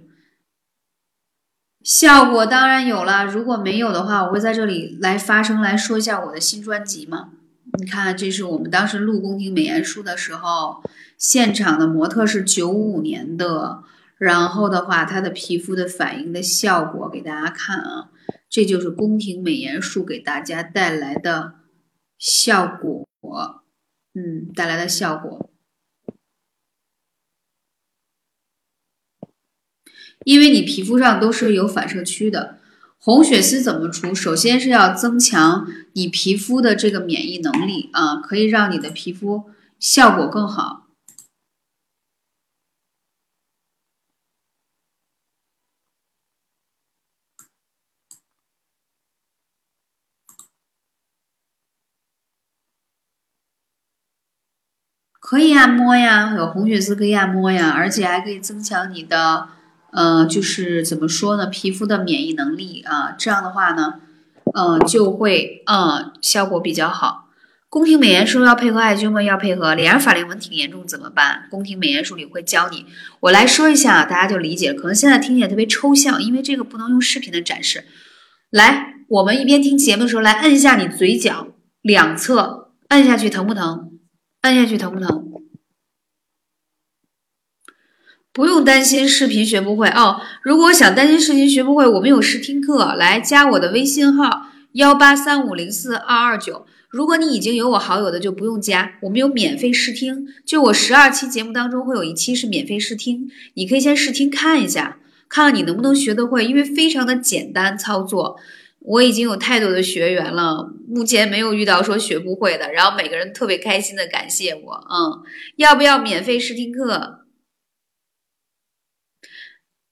效果当然有了，如果没有的话，我会在这里来发声来说一下我的新专辑嘛。你看，这是我们当时录宫廷美颜术的时候，现场的模特是九五年的，然后的话，她的皮肤的反应的效果给大家看啊。这就是宫廷美颜术给大家带来的效果，嗯，带来的效果。因为你皮肤上都是有反射区的，红血丝怎么除？首先是要增强你皮肤的这个免疫能力啊，可以让你的皮肤效果更好。可以按摩呀，有红血丝可以按摩呀，而且还可以增强你的，呃，就是怎么说呢，皮肤的免疫能力啊。这样的话呢，嗯，就会嗯效果比较好。宫廷美颜术要配合艾灸吗？要配合。脸上法令纹挺严重怎么办？宫廷美颜术里会教你，我来说一下，大家就理解。可能现在听起来特别抽象，因为这个不能用视频的展示。来，我们一边听节目的时候，来摁一下你嘴角两侧，摁下去疼不疼？按下去疼不疼？不用担心视频学不会哦。如果想担心视频学不会，我们有试听课，来加我的微信号幺八三五零四二二九。如果你已经有我好友的，就不用加。我们有免费试听，就我十二期节目当中会有一期是免费试听，你可以先试听看一下，看看你能不能学得会，因为非常的简单操作。我已经有太多的学员了，目前没有遇到说学不会的，然后每个人特别开心的感谢我，嗯，要不要免费试听课？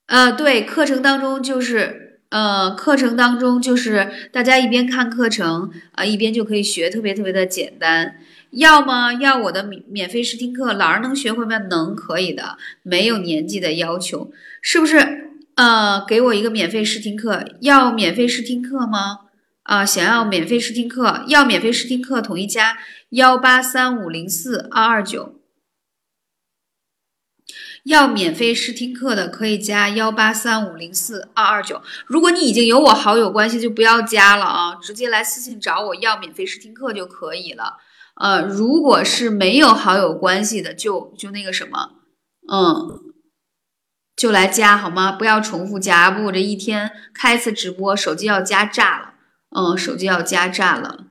呃，对，课程当中就是，呃，课程当中就是大家一边看课程啊，一边就可以学，特别特别的简单。要么？要我的免免费试听课？老人能学会吗？能，可以的，没有年纪的要求，是不是？呃，给我一个免费试听课，要免费试听课吗？啊，想要免费试听课，要免费试听课，统一加幺八三五零四二二九。要免费试听课的可以加幺八三五零四二二九。如果你已经有我好友关系，就不要加了啊，直接来私信找我要免费试听课就可以了。呃，如果是没有好友关系的，就就那个什么，嗯。就来加好吗？不要重复加，不我，这一天开一次直播，手机要加炸了。嗯，手机要加炸了。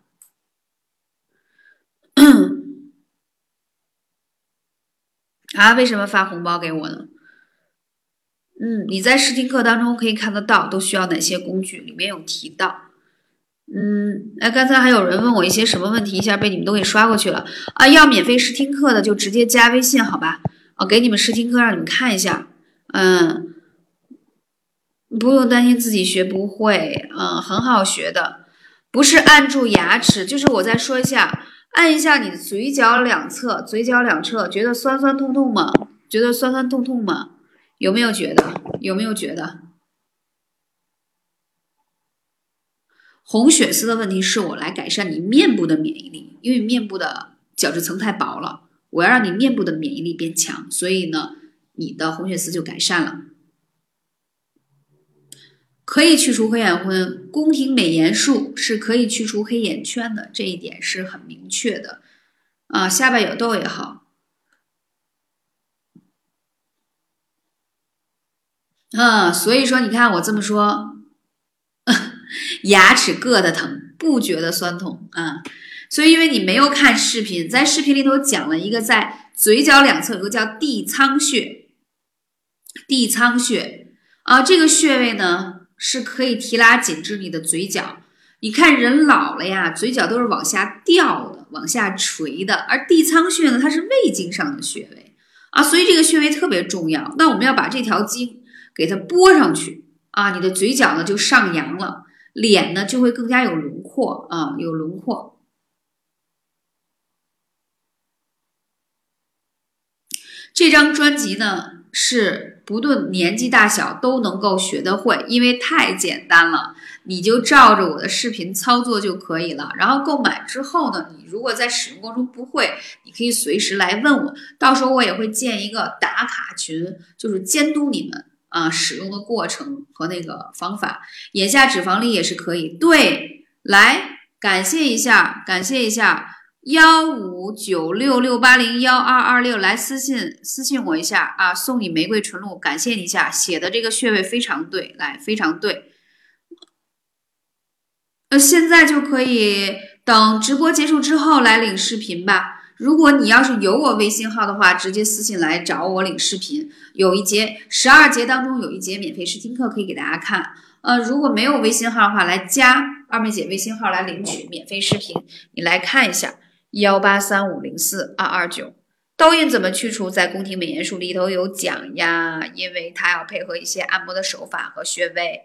啊，为什么发红包给我呢？嗯，你在试听课当中可以看得到，都需要哪些工具？里面有提到。嗯，哎，刚才还有人问我一些什么问题，一下被你们都给刷过去了。啊，要免费试听课的就直接加微信好吧？啊，给你们试听课，让你们看一下。嗯，不用担心自己学不会，嗯，很好学的，不是按住牙齿，就是我再说一下，按一下你嘴角两侧，嘴角两侧，觉得酸酸痛痛吗？觉得酸酸痛痛吗？有没有觉得？有没有觉得？红血丝的问题是我来改善你面部的免疫力，因为面部的角质层太薄了，我要让你面部的免疫力变强，所以呢。你的红血丝就改善了，可以去除黑眼昏。宫廷美颜术是可以去除黑眼圈的，这一点是很明确的。啊，下巴有痘也好。嗯，所以说你看我这么说，牙齿硌的疼，不觉得酸痛啊。所以因为你没有看视频，在视频里头讲了一个在嘴角两侧有个叫地仓穴。地仓穴啊，这个穴位呢是可以提拉紧致你的嘴角。你看人老了呀，嘴角都是往下掉的，往下垂的。而地仓穴呢，它是胃经上的穴位啊，所以这个穴位特别重要。那我们要把这条经给它拨上去啊，你的嘴角呢就上扬了，脸呢就会更加有轮廓啊，有轮廓。这张专辑呢是。不论年纪大小都能够学得会，因为太简单了，你就照着我的视频操作就可以了。然后购买之后呢，你如果在使用过程中不会，你可以随时来问我，到时候我也会建一个打卡群，就是监督你们啊使用的过程和那个方法。眼下脂肪粒也是可以，对，来感谢一下，感谢一下。幺五九六六八零幺二二六来私信私信我一下啊，送你玫瑰纯露，感谢你一下，写的这个穴位非常对，来非常对。呃，现在就可以等直播结束之后来领视频吧。如果你要是有我微信号的话，直接私信来找我领视频。有一节十二节当中有一节免费试听课可以给大家看。呃，如果没有微信号的话，来加二妹姐微信号来领取免费视频，你来看一下。幺八三五零四二二九，痘印怎么去除？在宫廷美颜术里头有讲呀，因为它要配合一些按摩的手法和穴位，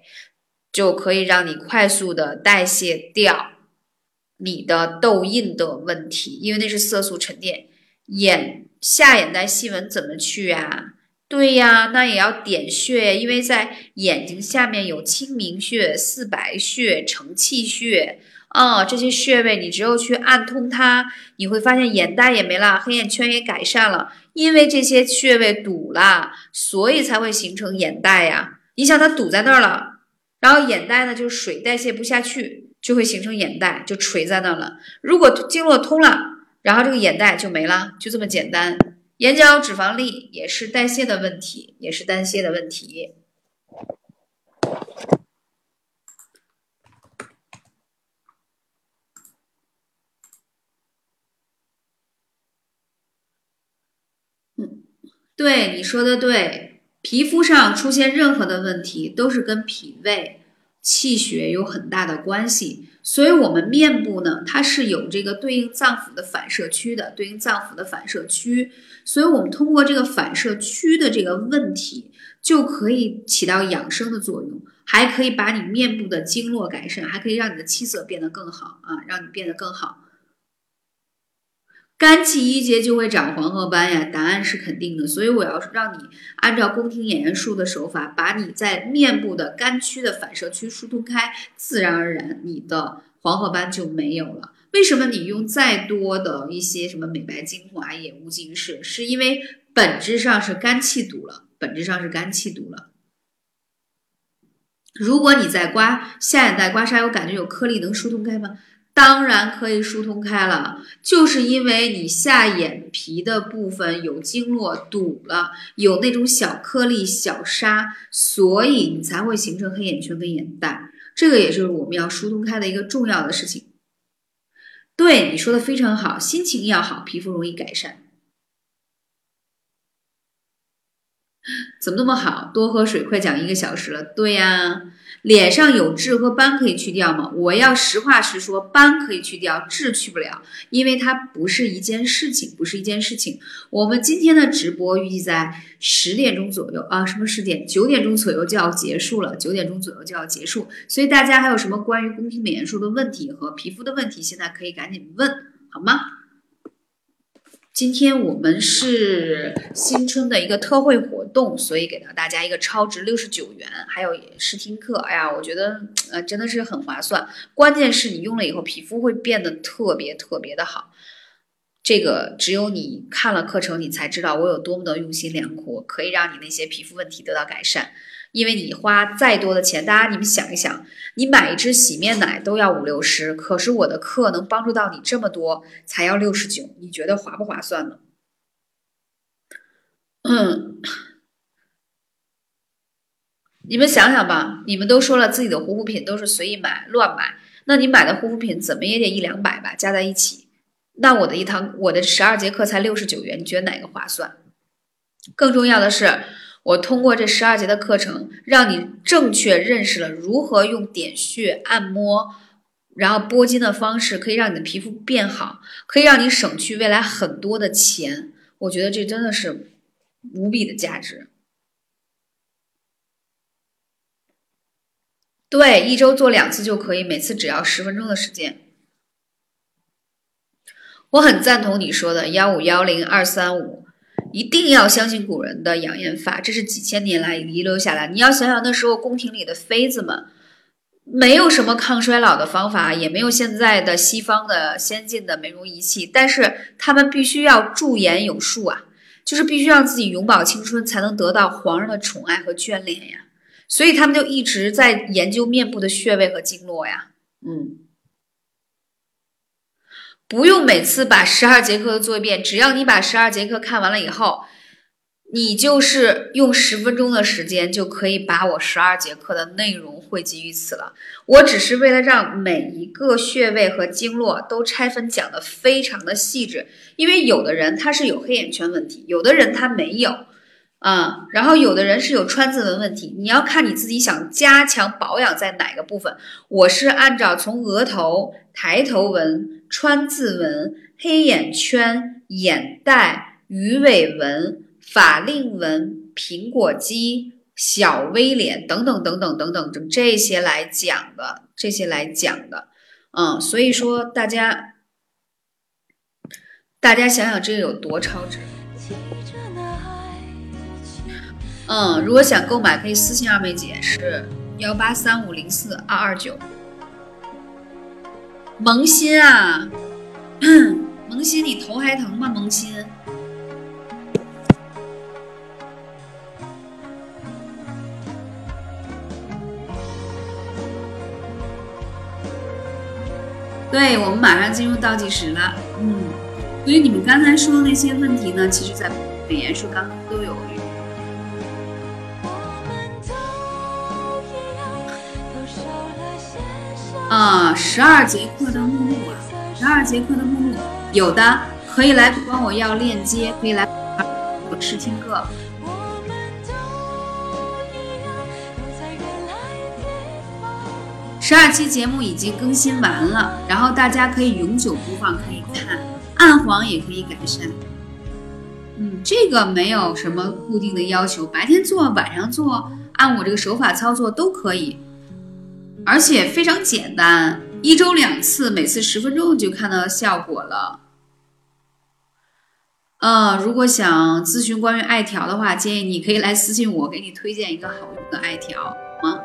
就可以让你快速的代谢掉你的痘印的问题，因为那是色素沉淀。眼下眼袋细纹怎么去啊？对呀，那也要点穴，因为在眼睛下面有清明穴、四白穴、承泣穴。哦，这些穴位你只有去按通它，你会发现眼袋也没了，黑眼圈也改善了。因为这些穴位堵了，所以才会形成眼袋呀。你想它堵在那儿了，然后眼袋呢就是水代谢不下去，就会形成眼袋，就垂在那儿了。如果经络通了，然后这个眼袋就没了，就这么简单。眼角脂肪粒也是代谢的问题，也是代谢的问题。对你说的对，皮肤上出现任何的问题都是跟脾胃、气血有很大的关系。所以，我们面部呢，它是有这个对应脏腑的反射区的，对应脏腑的反射区。所以，我们通过这个反射区的这个问题，就可以起到养生的作用，还可以把你面部的经络改善，还可以让你的气色变得更好啊，让你变得更好。肝气一结就会长黄褐斑呀，答案是肯定的。所以我要让你按照宫廷演员术的手法，把你在面部的肝区的反射区疏通开，自然而然你的黄褐斑就没有了。为什么你用再多的一些什么美白精华也无济于事？是因为本质上是肝气堵了，本质上是肝气堵了。如果你在刮下眼袋刮痧有感觉有颗粒，能疏通开吗？当然可以疏通开了，就是因为你下眼皮的部分有经络堵了，有那种小颗粒、小沙，所以你才会形成黑眼圈跟眼袋。这个也是我们要疏通开的一个重要的事情。对你说的非常好，心情要好，皮肤容易改善。怎么那么好？多喝水，快讲一个小时了。对呀。脸上有痣和斑可以去掉吗？我要实话实说，斑可以去掉，痣去不了，因为它不是一件事情，不是一件事情。我们今天的直播预计在十点钟左右啊，什么十点？九点钟左右就要结束了，九点钟左右就要结束。所以大家还有什么关于宫廷美颜术的问题和皮肤的问题，现在可以赶紧问，好吗？今天我们是新春的一个特惠活动，所以给到大家一个超值六十九元，还有试听课。哎呀，我觉得呃真的是很划算。关键是你用了以后，皮肤会变得特别特别的好。这个只有你看了课程，你才知道我有多么的用心良苦，可以让你那些皮肤问题得到改善。因为你花再多的钱，大家你们想一想，你买一支洗面奶都要五六十，可是我的课能帮助到你这么多，才要六十九，你觉得划不划算呢？嗯，你们想想吧，你们都说了自己的护肤品都是随意买、乱买，那你买的护肤品怎么也得一两百吧，加在一起，那我的一堂我的十二节课才六十九元，你觉得哪个划算？更重要的是。我通过这十二节的课程，让你正确认识了如何用点穴、按摩，然后拨筋的方式，可以让你的皮肤变好，可以让你省去未来很多的钱。我觉得这真的是无比的价值。对，一周做两次就可以，每次只要十分钟的时间。我很赞同你说的幺五幺零二三五。一定要相信古人的养颜法，这是几千年来遗留下来。你要想想那时候宫廷里的妃子们，没有什么抗衰老的方法，也没有现在的西方的先进的美容仪器，但是他们必须要驻颜有术啊，就是必须让自己永葆青春，才能得到皇上的宠爱和眷恋呀。所以他们就一直在研究面部的穴位和经络呀，嗯。不用每次把十二节课都做一遍，只要你把十二节课看完了以后，你就是用十分钟的时间就可以把我十二节课的内容汇集于此了。我只是为了让每一个穴位和经络都拆分讲的非常的细致，因为有的人他是有黑眼圈问题，有的人他没有。啊，然后有的人是有川字纹问题，你要看你自己想加强保养在哪个部分。我是按照从额头、抬头纹、川字纹、黑眼圈、眼袋、鱼尾纹、法令纹、苹果肌、小 V 脸等等等等等等这些来讲的，这些来讲的，嗯，所以说大家，大家想想这个有多超值。嗯，如果想购买，可以私信二妹姐，是幺八三五零四二二九。萌新啊，萌新，你头还疼吗？萌新。对我们马上进入倒计时了，嗯，所以你们刚才说的那些问题呢，其实在美颜书刚刚都有。啊，十二节课的目录啊，十二节课的目录有的可以来帮我要链接，可以来我试听课。十二期节目已经更新完了，然后大家可以永久播放，可以看，暗黄也可以改善。嗯，这个没有什么固定的要求，白天做，晚上做，按我这个手法操作都可以。而且非常简单，一周两次，每次十分钟就看到效果了。嗯，如果想咨询关于艾条的话，建议你可以来私信我，给你推荐一个好用的艾条啊。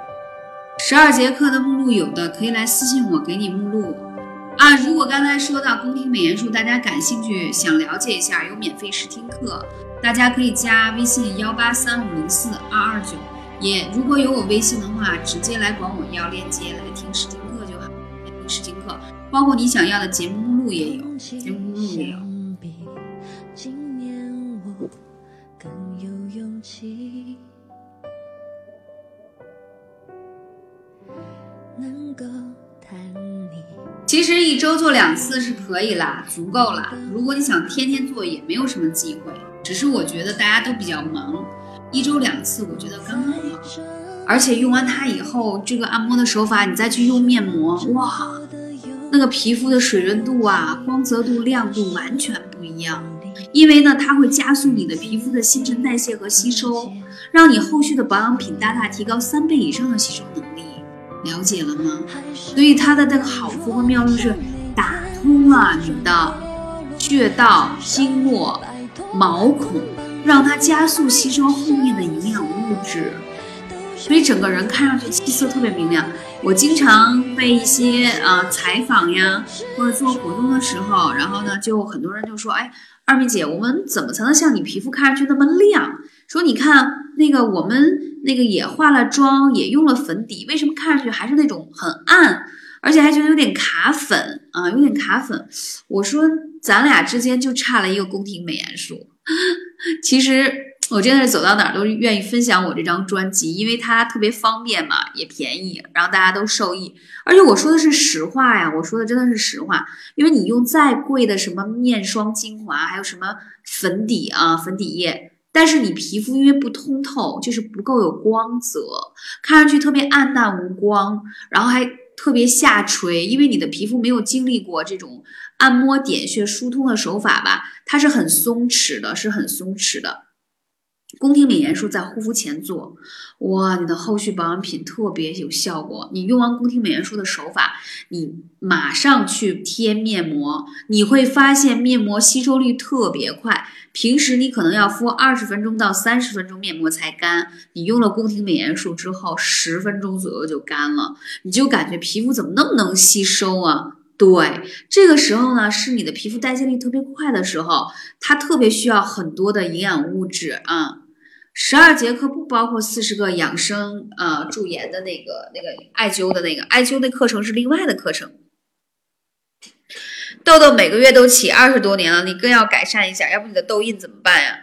十二节课的目录有的可以来私信我，给你目录啊。如果刚才说到宫廷美颜术，大家感兴趣，想了解一下，有免费试听课，大家可以加微信幺八三五零四二二九。也如果有我微信的话，直接来管我要链接来听试听课就好。来听试听课，包括你想要的节目目录也有，节目录也有。其实一周做两次是可以啦，足够啦。如果你想天天做，也没有什么忌讳，只是我觉得大家都比较忙。一周两次，我觉得刚刚好。而且用完它以后，这个按摩的手法，你再去用面膜，哇，那个皮肤的水润度啊、光泽度、亮度完全不一样。因为呢，它会加速你的皮肤的新陈代谢和吸收，让你后续的保养品大大提高三倍以上的吸收能力。了解了吗？所以它的这个好处和妙用是打通了你的穴道、经络、毛孔。让它加速吸收后面的营养物质，所以整个人看上去气色特别明亮。我经常被一些啊采访呀，或者做活动的时候，然后呢，就很多人就说：“哎，二妹姐，我们怎么才能像你皮肤看上去那么亮？说你看那个我们那个也化了妆，也用了粉底，为什么看上去还是那种很暗，而且还觉得有点卡粉啊，有点卡粉？”我说：“咱俩之间就差了一个宫廷美颜术。” 其实我真的是走到哪儿都愿意分享我这张专辑，因为它特别方便嘛，也便宜，然后大家都受益。而且我说的是实话呀，我说的真的是实话。因为你用再贵的什么面霜、精华，还有什么粉底啊、粉底液，但是你皮肤因为不通透，就是不够有光泽，看上去特别暗淡无光，然后还特别下垂，因为你的皮肤没有经历过这种。按摩点穴疏通的手法吧，它是很松弛的，是很松弛的，宫廷美颜术在护肤前做，哇，你的后续保养品特别有效果。你用完宫廷美颜术的手法，你马上去贴面膜，你会发现面膜吸收率特别快。平时你可能要敷二十分钟到三十分钟面膜才干，你用了宫廷美颜术之后，十分钟左右就干了，你就感觉皮肤怎么那么能吸收啊？对，这个时候呢，是你的皮肤代谢力特别快的时候，它特别需要很多的营养物质啊。十二节课不包括四十个养生啊驻颜的那个那个艾灸的那个艾灸的课程是另外的课程。痘痘每个月都起二十多年了，你更要改善一下，要不你的痘印怎么办呀？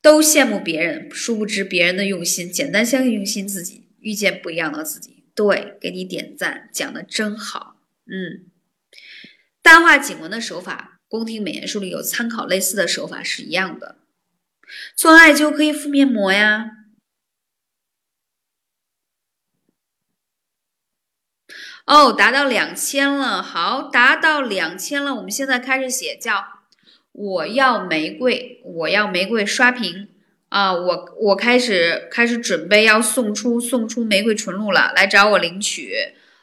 都羡慕别人，殊不知别人的用心，简单相信用心自己，遇见不一样的自己。对，给你点赞，讲的真好。嗯，淡化颈纹的手法，宫廷美颜术里有参考类似的手法是一样的。做艾灸可以敷面膜呀。哦，达到两千了，好，达到两千了。我们现在开始写，叫我要玫瑰，我要玫瑰刷屏啊！我我开始开始准备要送出送出玫瑰纯露了，来找我领取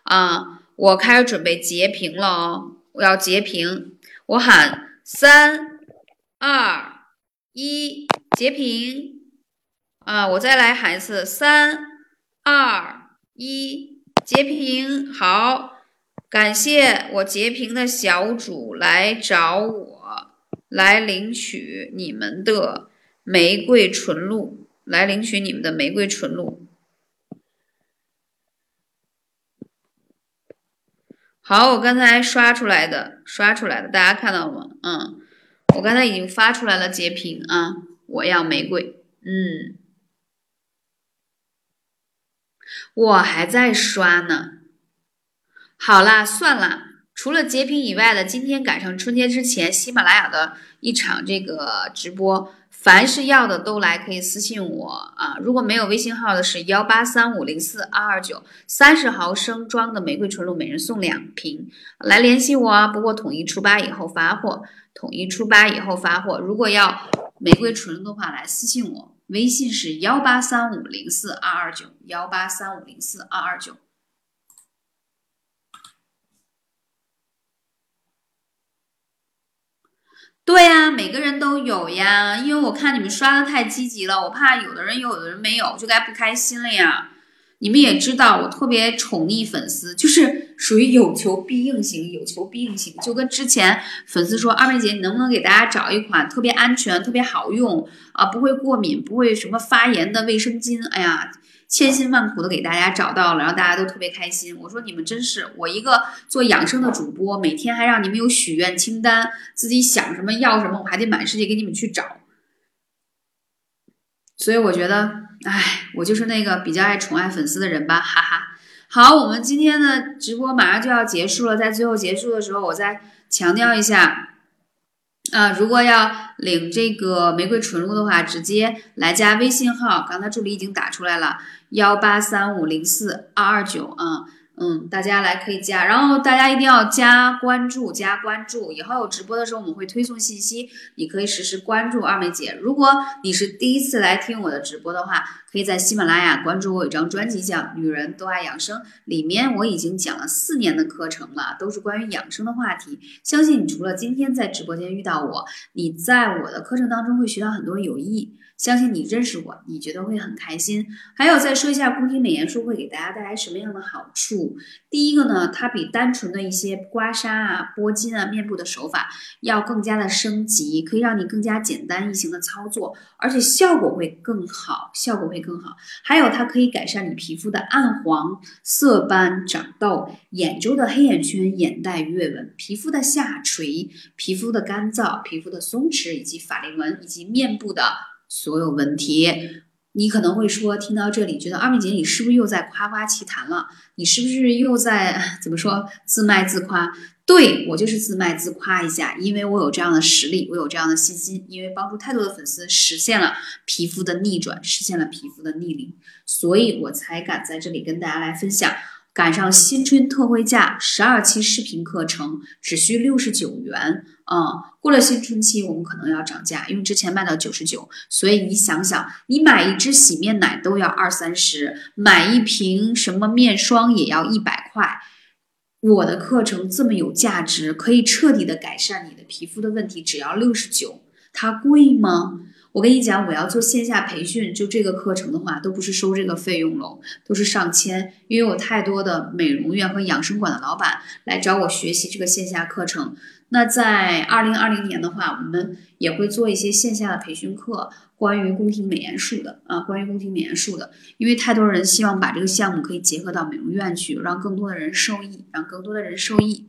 啊！我开始准备截屏了哦，我要截屏，我喊三二一。截屏啊！我再来喊一次，三二一，截屏。好，感谢我截屏的小主来找我，来领取你们的玫瑰纯露，来领取你们的玫瑰纯露。好，我刚才刷出来的，刷出来的，大家看到了吗？嗯，我刚才已经发出来了截屏啊。我要玫瑰，嗯，我还在刷呢。好啦，算了，除了截屏以外的，今天赶上春节之前喜马拉雅的一场这个直播，凡是要的都来，可以私信我啊。如果没有微信号的，是幺八三五零四二二九，三十毫升装的玫瑰纯露，每人送两瓶，来联系我啊。不过统一初八以后发货，统一初八以后发货。如果要。玫瑰纯露的话，来私信我，微信是幺八三五零四二二九，幺八三五零四二二九。对呀，每个人都有呀，因为我看你们刷的太积极了，我怕有的人有，有的人没有，就该不开心了呀。你们也知道，我特别宠溺粉丝，就是属于有求必应型，有求必应型。就跟之前粉丝说，二妹姐，你能不能给大家找一款特别安全、特别好用啊，不会过敏、不会什么发炎的卫生巾？哎呀，千辛万苦的给大家找到了，然后大家都特别开心。我说你们真是，我一个做养生的主播，每天还让你们有许愿清单，自己想什么要什么，我还得满世界给你们去找。所以我觉得。哎，我就是那个比较爱宠爱粉丝的人吧，哈哈。好，我们今天的直播马上就要结束了，在最后结束的时候，我再强调一下，啊，如果要领这个玫瑰纯露的话，直接来加微信号，刚才助理已经打出来了，幺八三五零四二二九啊。嗯，大家来可以加，然后大家一定要加关注，加关注。以后有直播的时候，我们会推送信息，你可以实时关注二妹姐。如果你是第一次来听我的直播的话，可以在喜马拉雅关注我，有张专辑叫《女人都爱养生》，里面我已经讲了四年的课程了，都是关于养生的话题。相信你除了今天在直播间遇到我，你在我的课程当中会学到很多有益。相信你认识我，你觉得会很开心。还有再说一下宫廷美颜术会给大家带来什么样的好处？第一个呢，它比单纯的一些刮痧啊、拨筋啊、面部的手法要更加的升级，可以让你更加简单易行的操作，而且效果会更好，效果会更好。还有它可以改善你皮肤的暗黄、色斑、长痘、眼周的黑眼圈、眼袋、鱼尾纹、皮肤的下垂、皮肤的干燥、皮肤的松弛以及法令纹以及面部的。所有问题，你可能会说，听到这里觉得二妹姐你是不是又在夸夸其谈了？你是不是又在怎么说自卖自夸？对我就是自卖自夸一下，因为我有这样的实力，我有这样的信心，因为帮助太多的粉丝实现了皮肤的逆转，实现了皮肤的逆龄，所以我才敢在这里跟大家来分享。赶上新春特惠价，十二期视频课程只需六十九元。嗯，过了新春期，我们可能要涨价，因为之前卖到九十九，所以你想想，你买一支洗面奶都要二三十，买一瓶什么面霜也要一百块。我的课程这么有价值，可以彻底的改善你的皮肤的问题，只要六十九，它贵吗？我跟你讲，我要做线下培训，就这个课程的话，都不是收这个费用喽，都是上千，因为有太多的美容院和养生馆的老板来找我学习这个线下课程。那在二零二零年的话，我们也会做一些线下的培训课，关于宫廷美颜术的啊，关于宫廷美颜术的，因为太多人希望把这个项目可以结合到美容院去，让更多的人受益，让更多的人受益。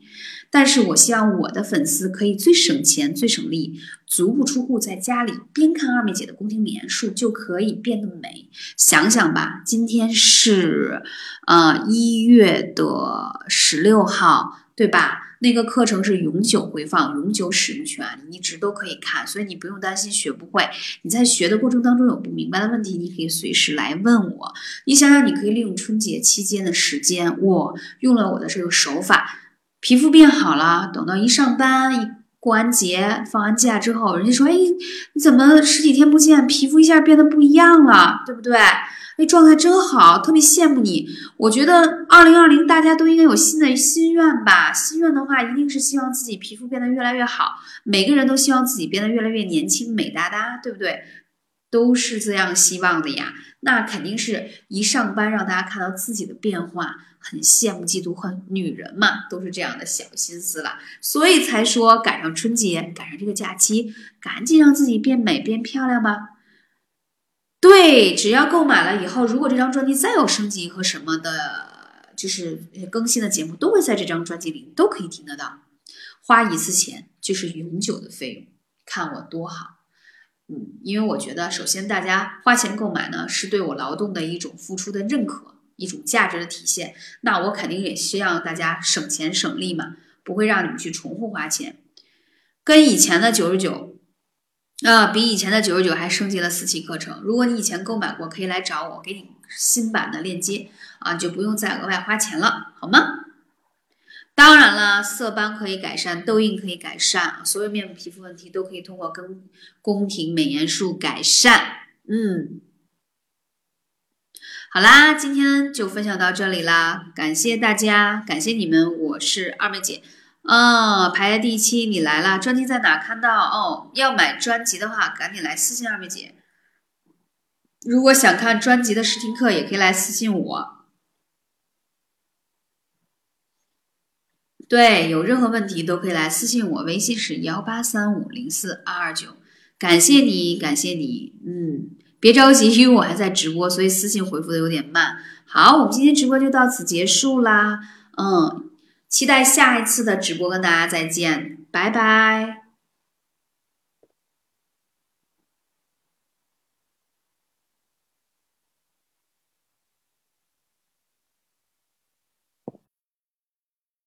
但是我希望我的粉丝可以最省钱、最省力，足不出户，在家里边看二妹姐的宫廷美颜术就可以变得美。想想吧，今天是呃一月的十六号，对吧？那个课程是永久回放、永久使用权，你一直都可以看，所以你不用担心学不会。你在学的过程当中有不明白的问题，你可以随时来问我。你想想，你可以利用春节期间的时间，我用了我的这个手法，皮肤变好了。等到一上班、过完节、放完假之后，人家说：“哎，你怎么十几天不见，皮肤一下变得不一样了，对不对？”哎，状态真好，特别羡慕你。我觉得二零二零大家都应该有新的心愿吧？心愿的话，一定是希望自己皮肤变得越来越好。每个人都希望自己变得越来越年轻、美哒哒，对不对？都是这样希望的呀。那肯定是一上班让大家看到自己的变化，很羡慕、嫉妒、恨。女人嘛，都是这样的小心思了，所以才说赶上春节，赶上这个假期，赶紧让自己变美、变漂亮吧。对，只要购买了以后，如果这张专辑再有升级和什么的，就是更新的节目，都会在这张专辑里都可以听得到。花一次钱就是永久的费用，看我多好。嗯，因为我觉得，首先大家花钱购买呢，是对我劳动的一种付出的认可，一种价值的体现。那我肯定也希望大家省钱省力嘛，不会让你们去重复花钱，跟以前的九十九。啊，比以前的九十九还升级了四期课程。如果你以前购买过，可以来找我，给你新版的链接啊，就不用再额外花钱了，好吗？当然了，色斑可以改善，痘印可以改善，所有面部皮肤问题都可以通过跟宫廷美颜术改善。嗯，好啦，今天就分享到这里啦，感谢大家，感谢你们，我是二妹姐。嗯，排在第七，你来了。专辑在哪看到？哦，要买专辑的话，赶紧来私信二妹姐。如果想看专辑的试听课，也可以来私信我。对，有任何问题都可以来私信我，微信是幺八三五零四二二九。感谢你，感谢你。嗯，别着急，因为我还在直播，所以私信回复的有点慢。好，我们今天直播就到此结束啦。嗯。期待下一次的直播跟大家再见，拜拜。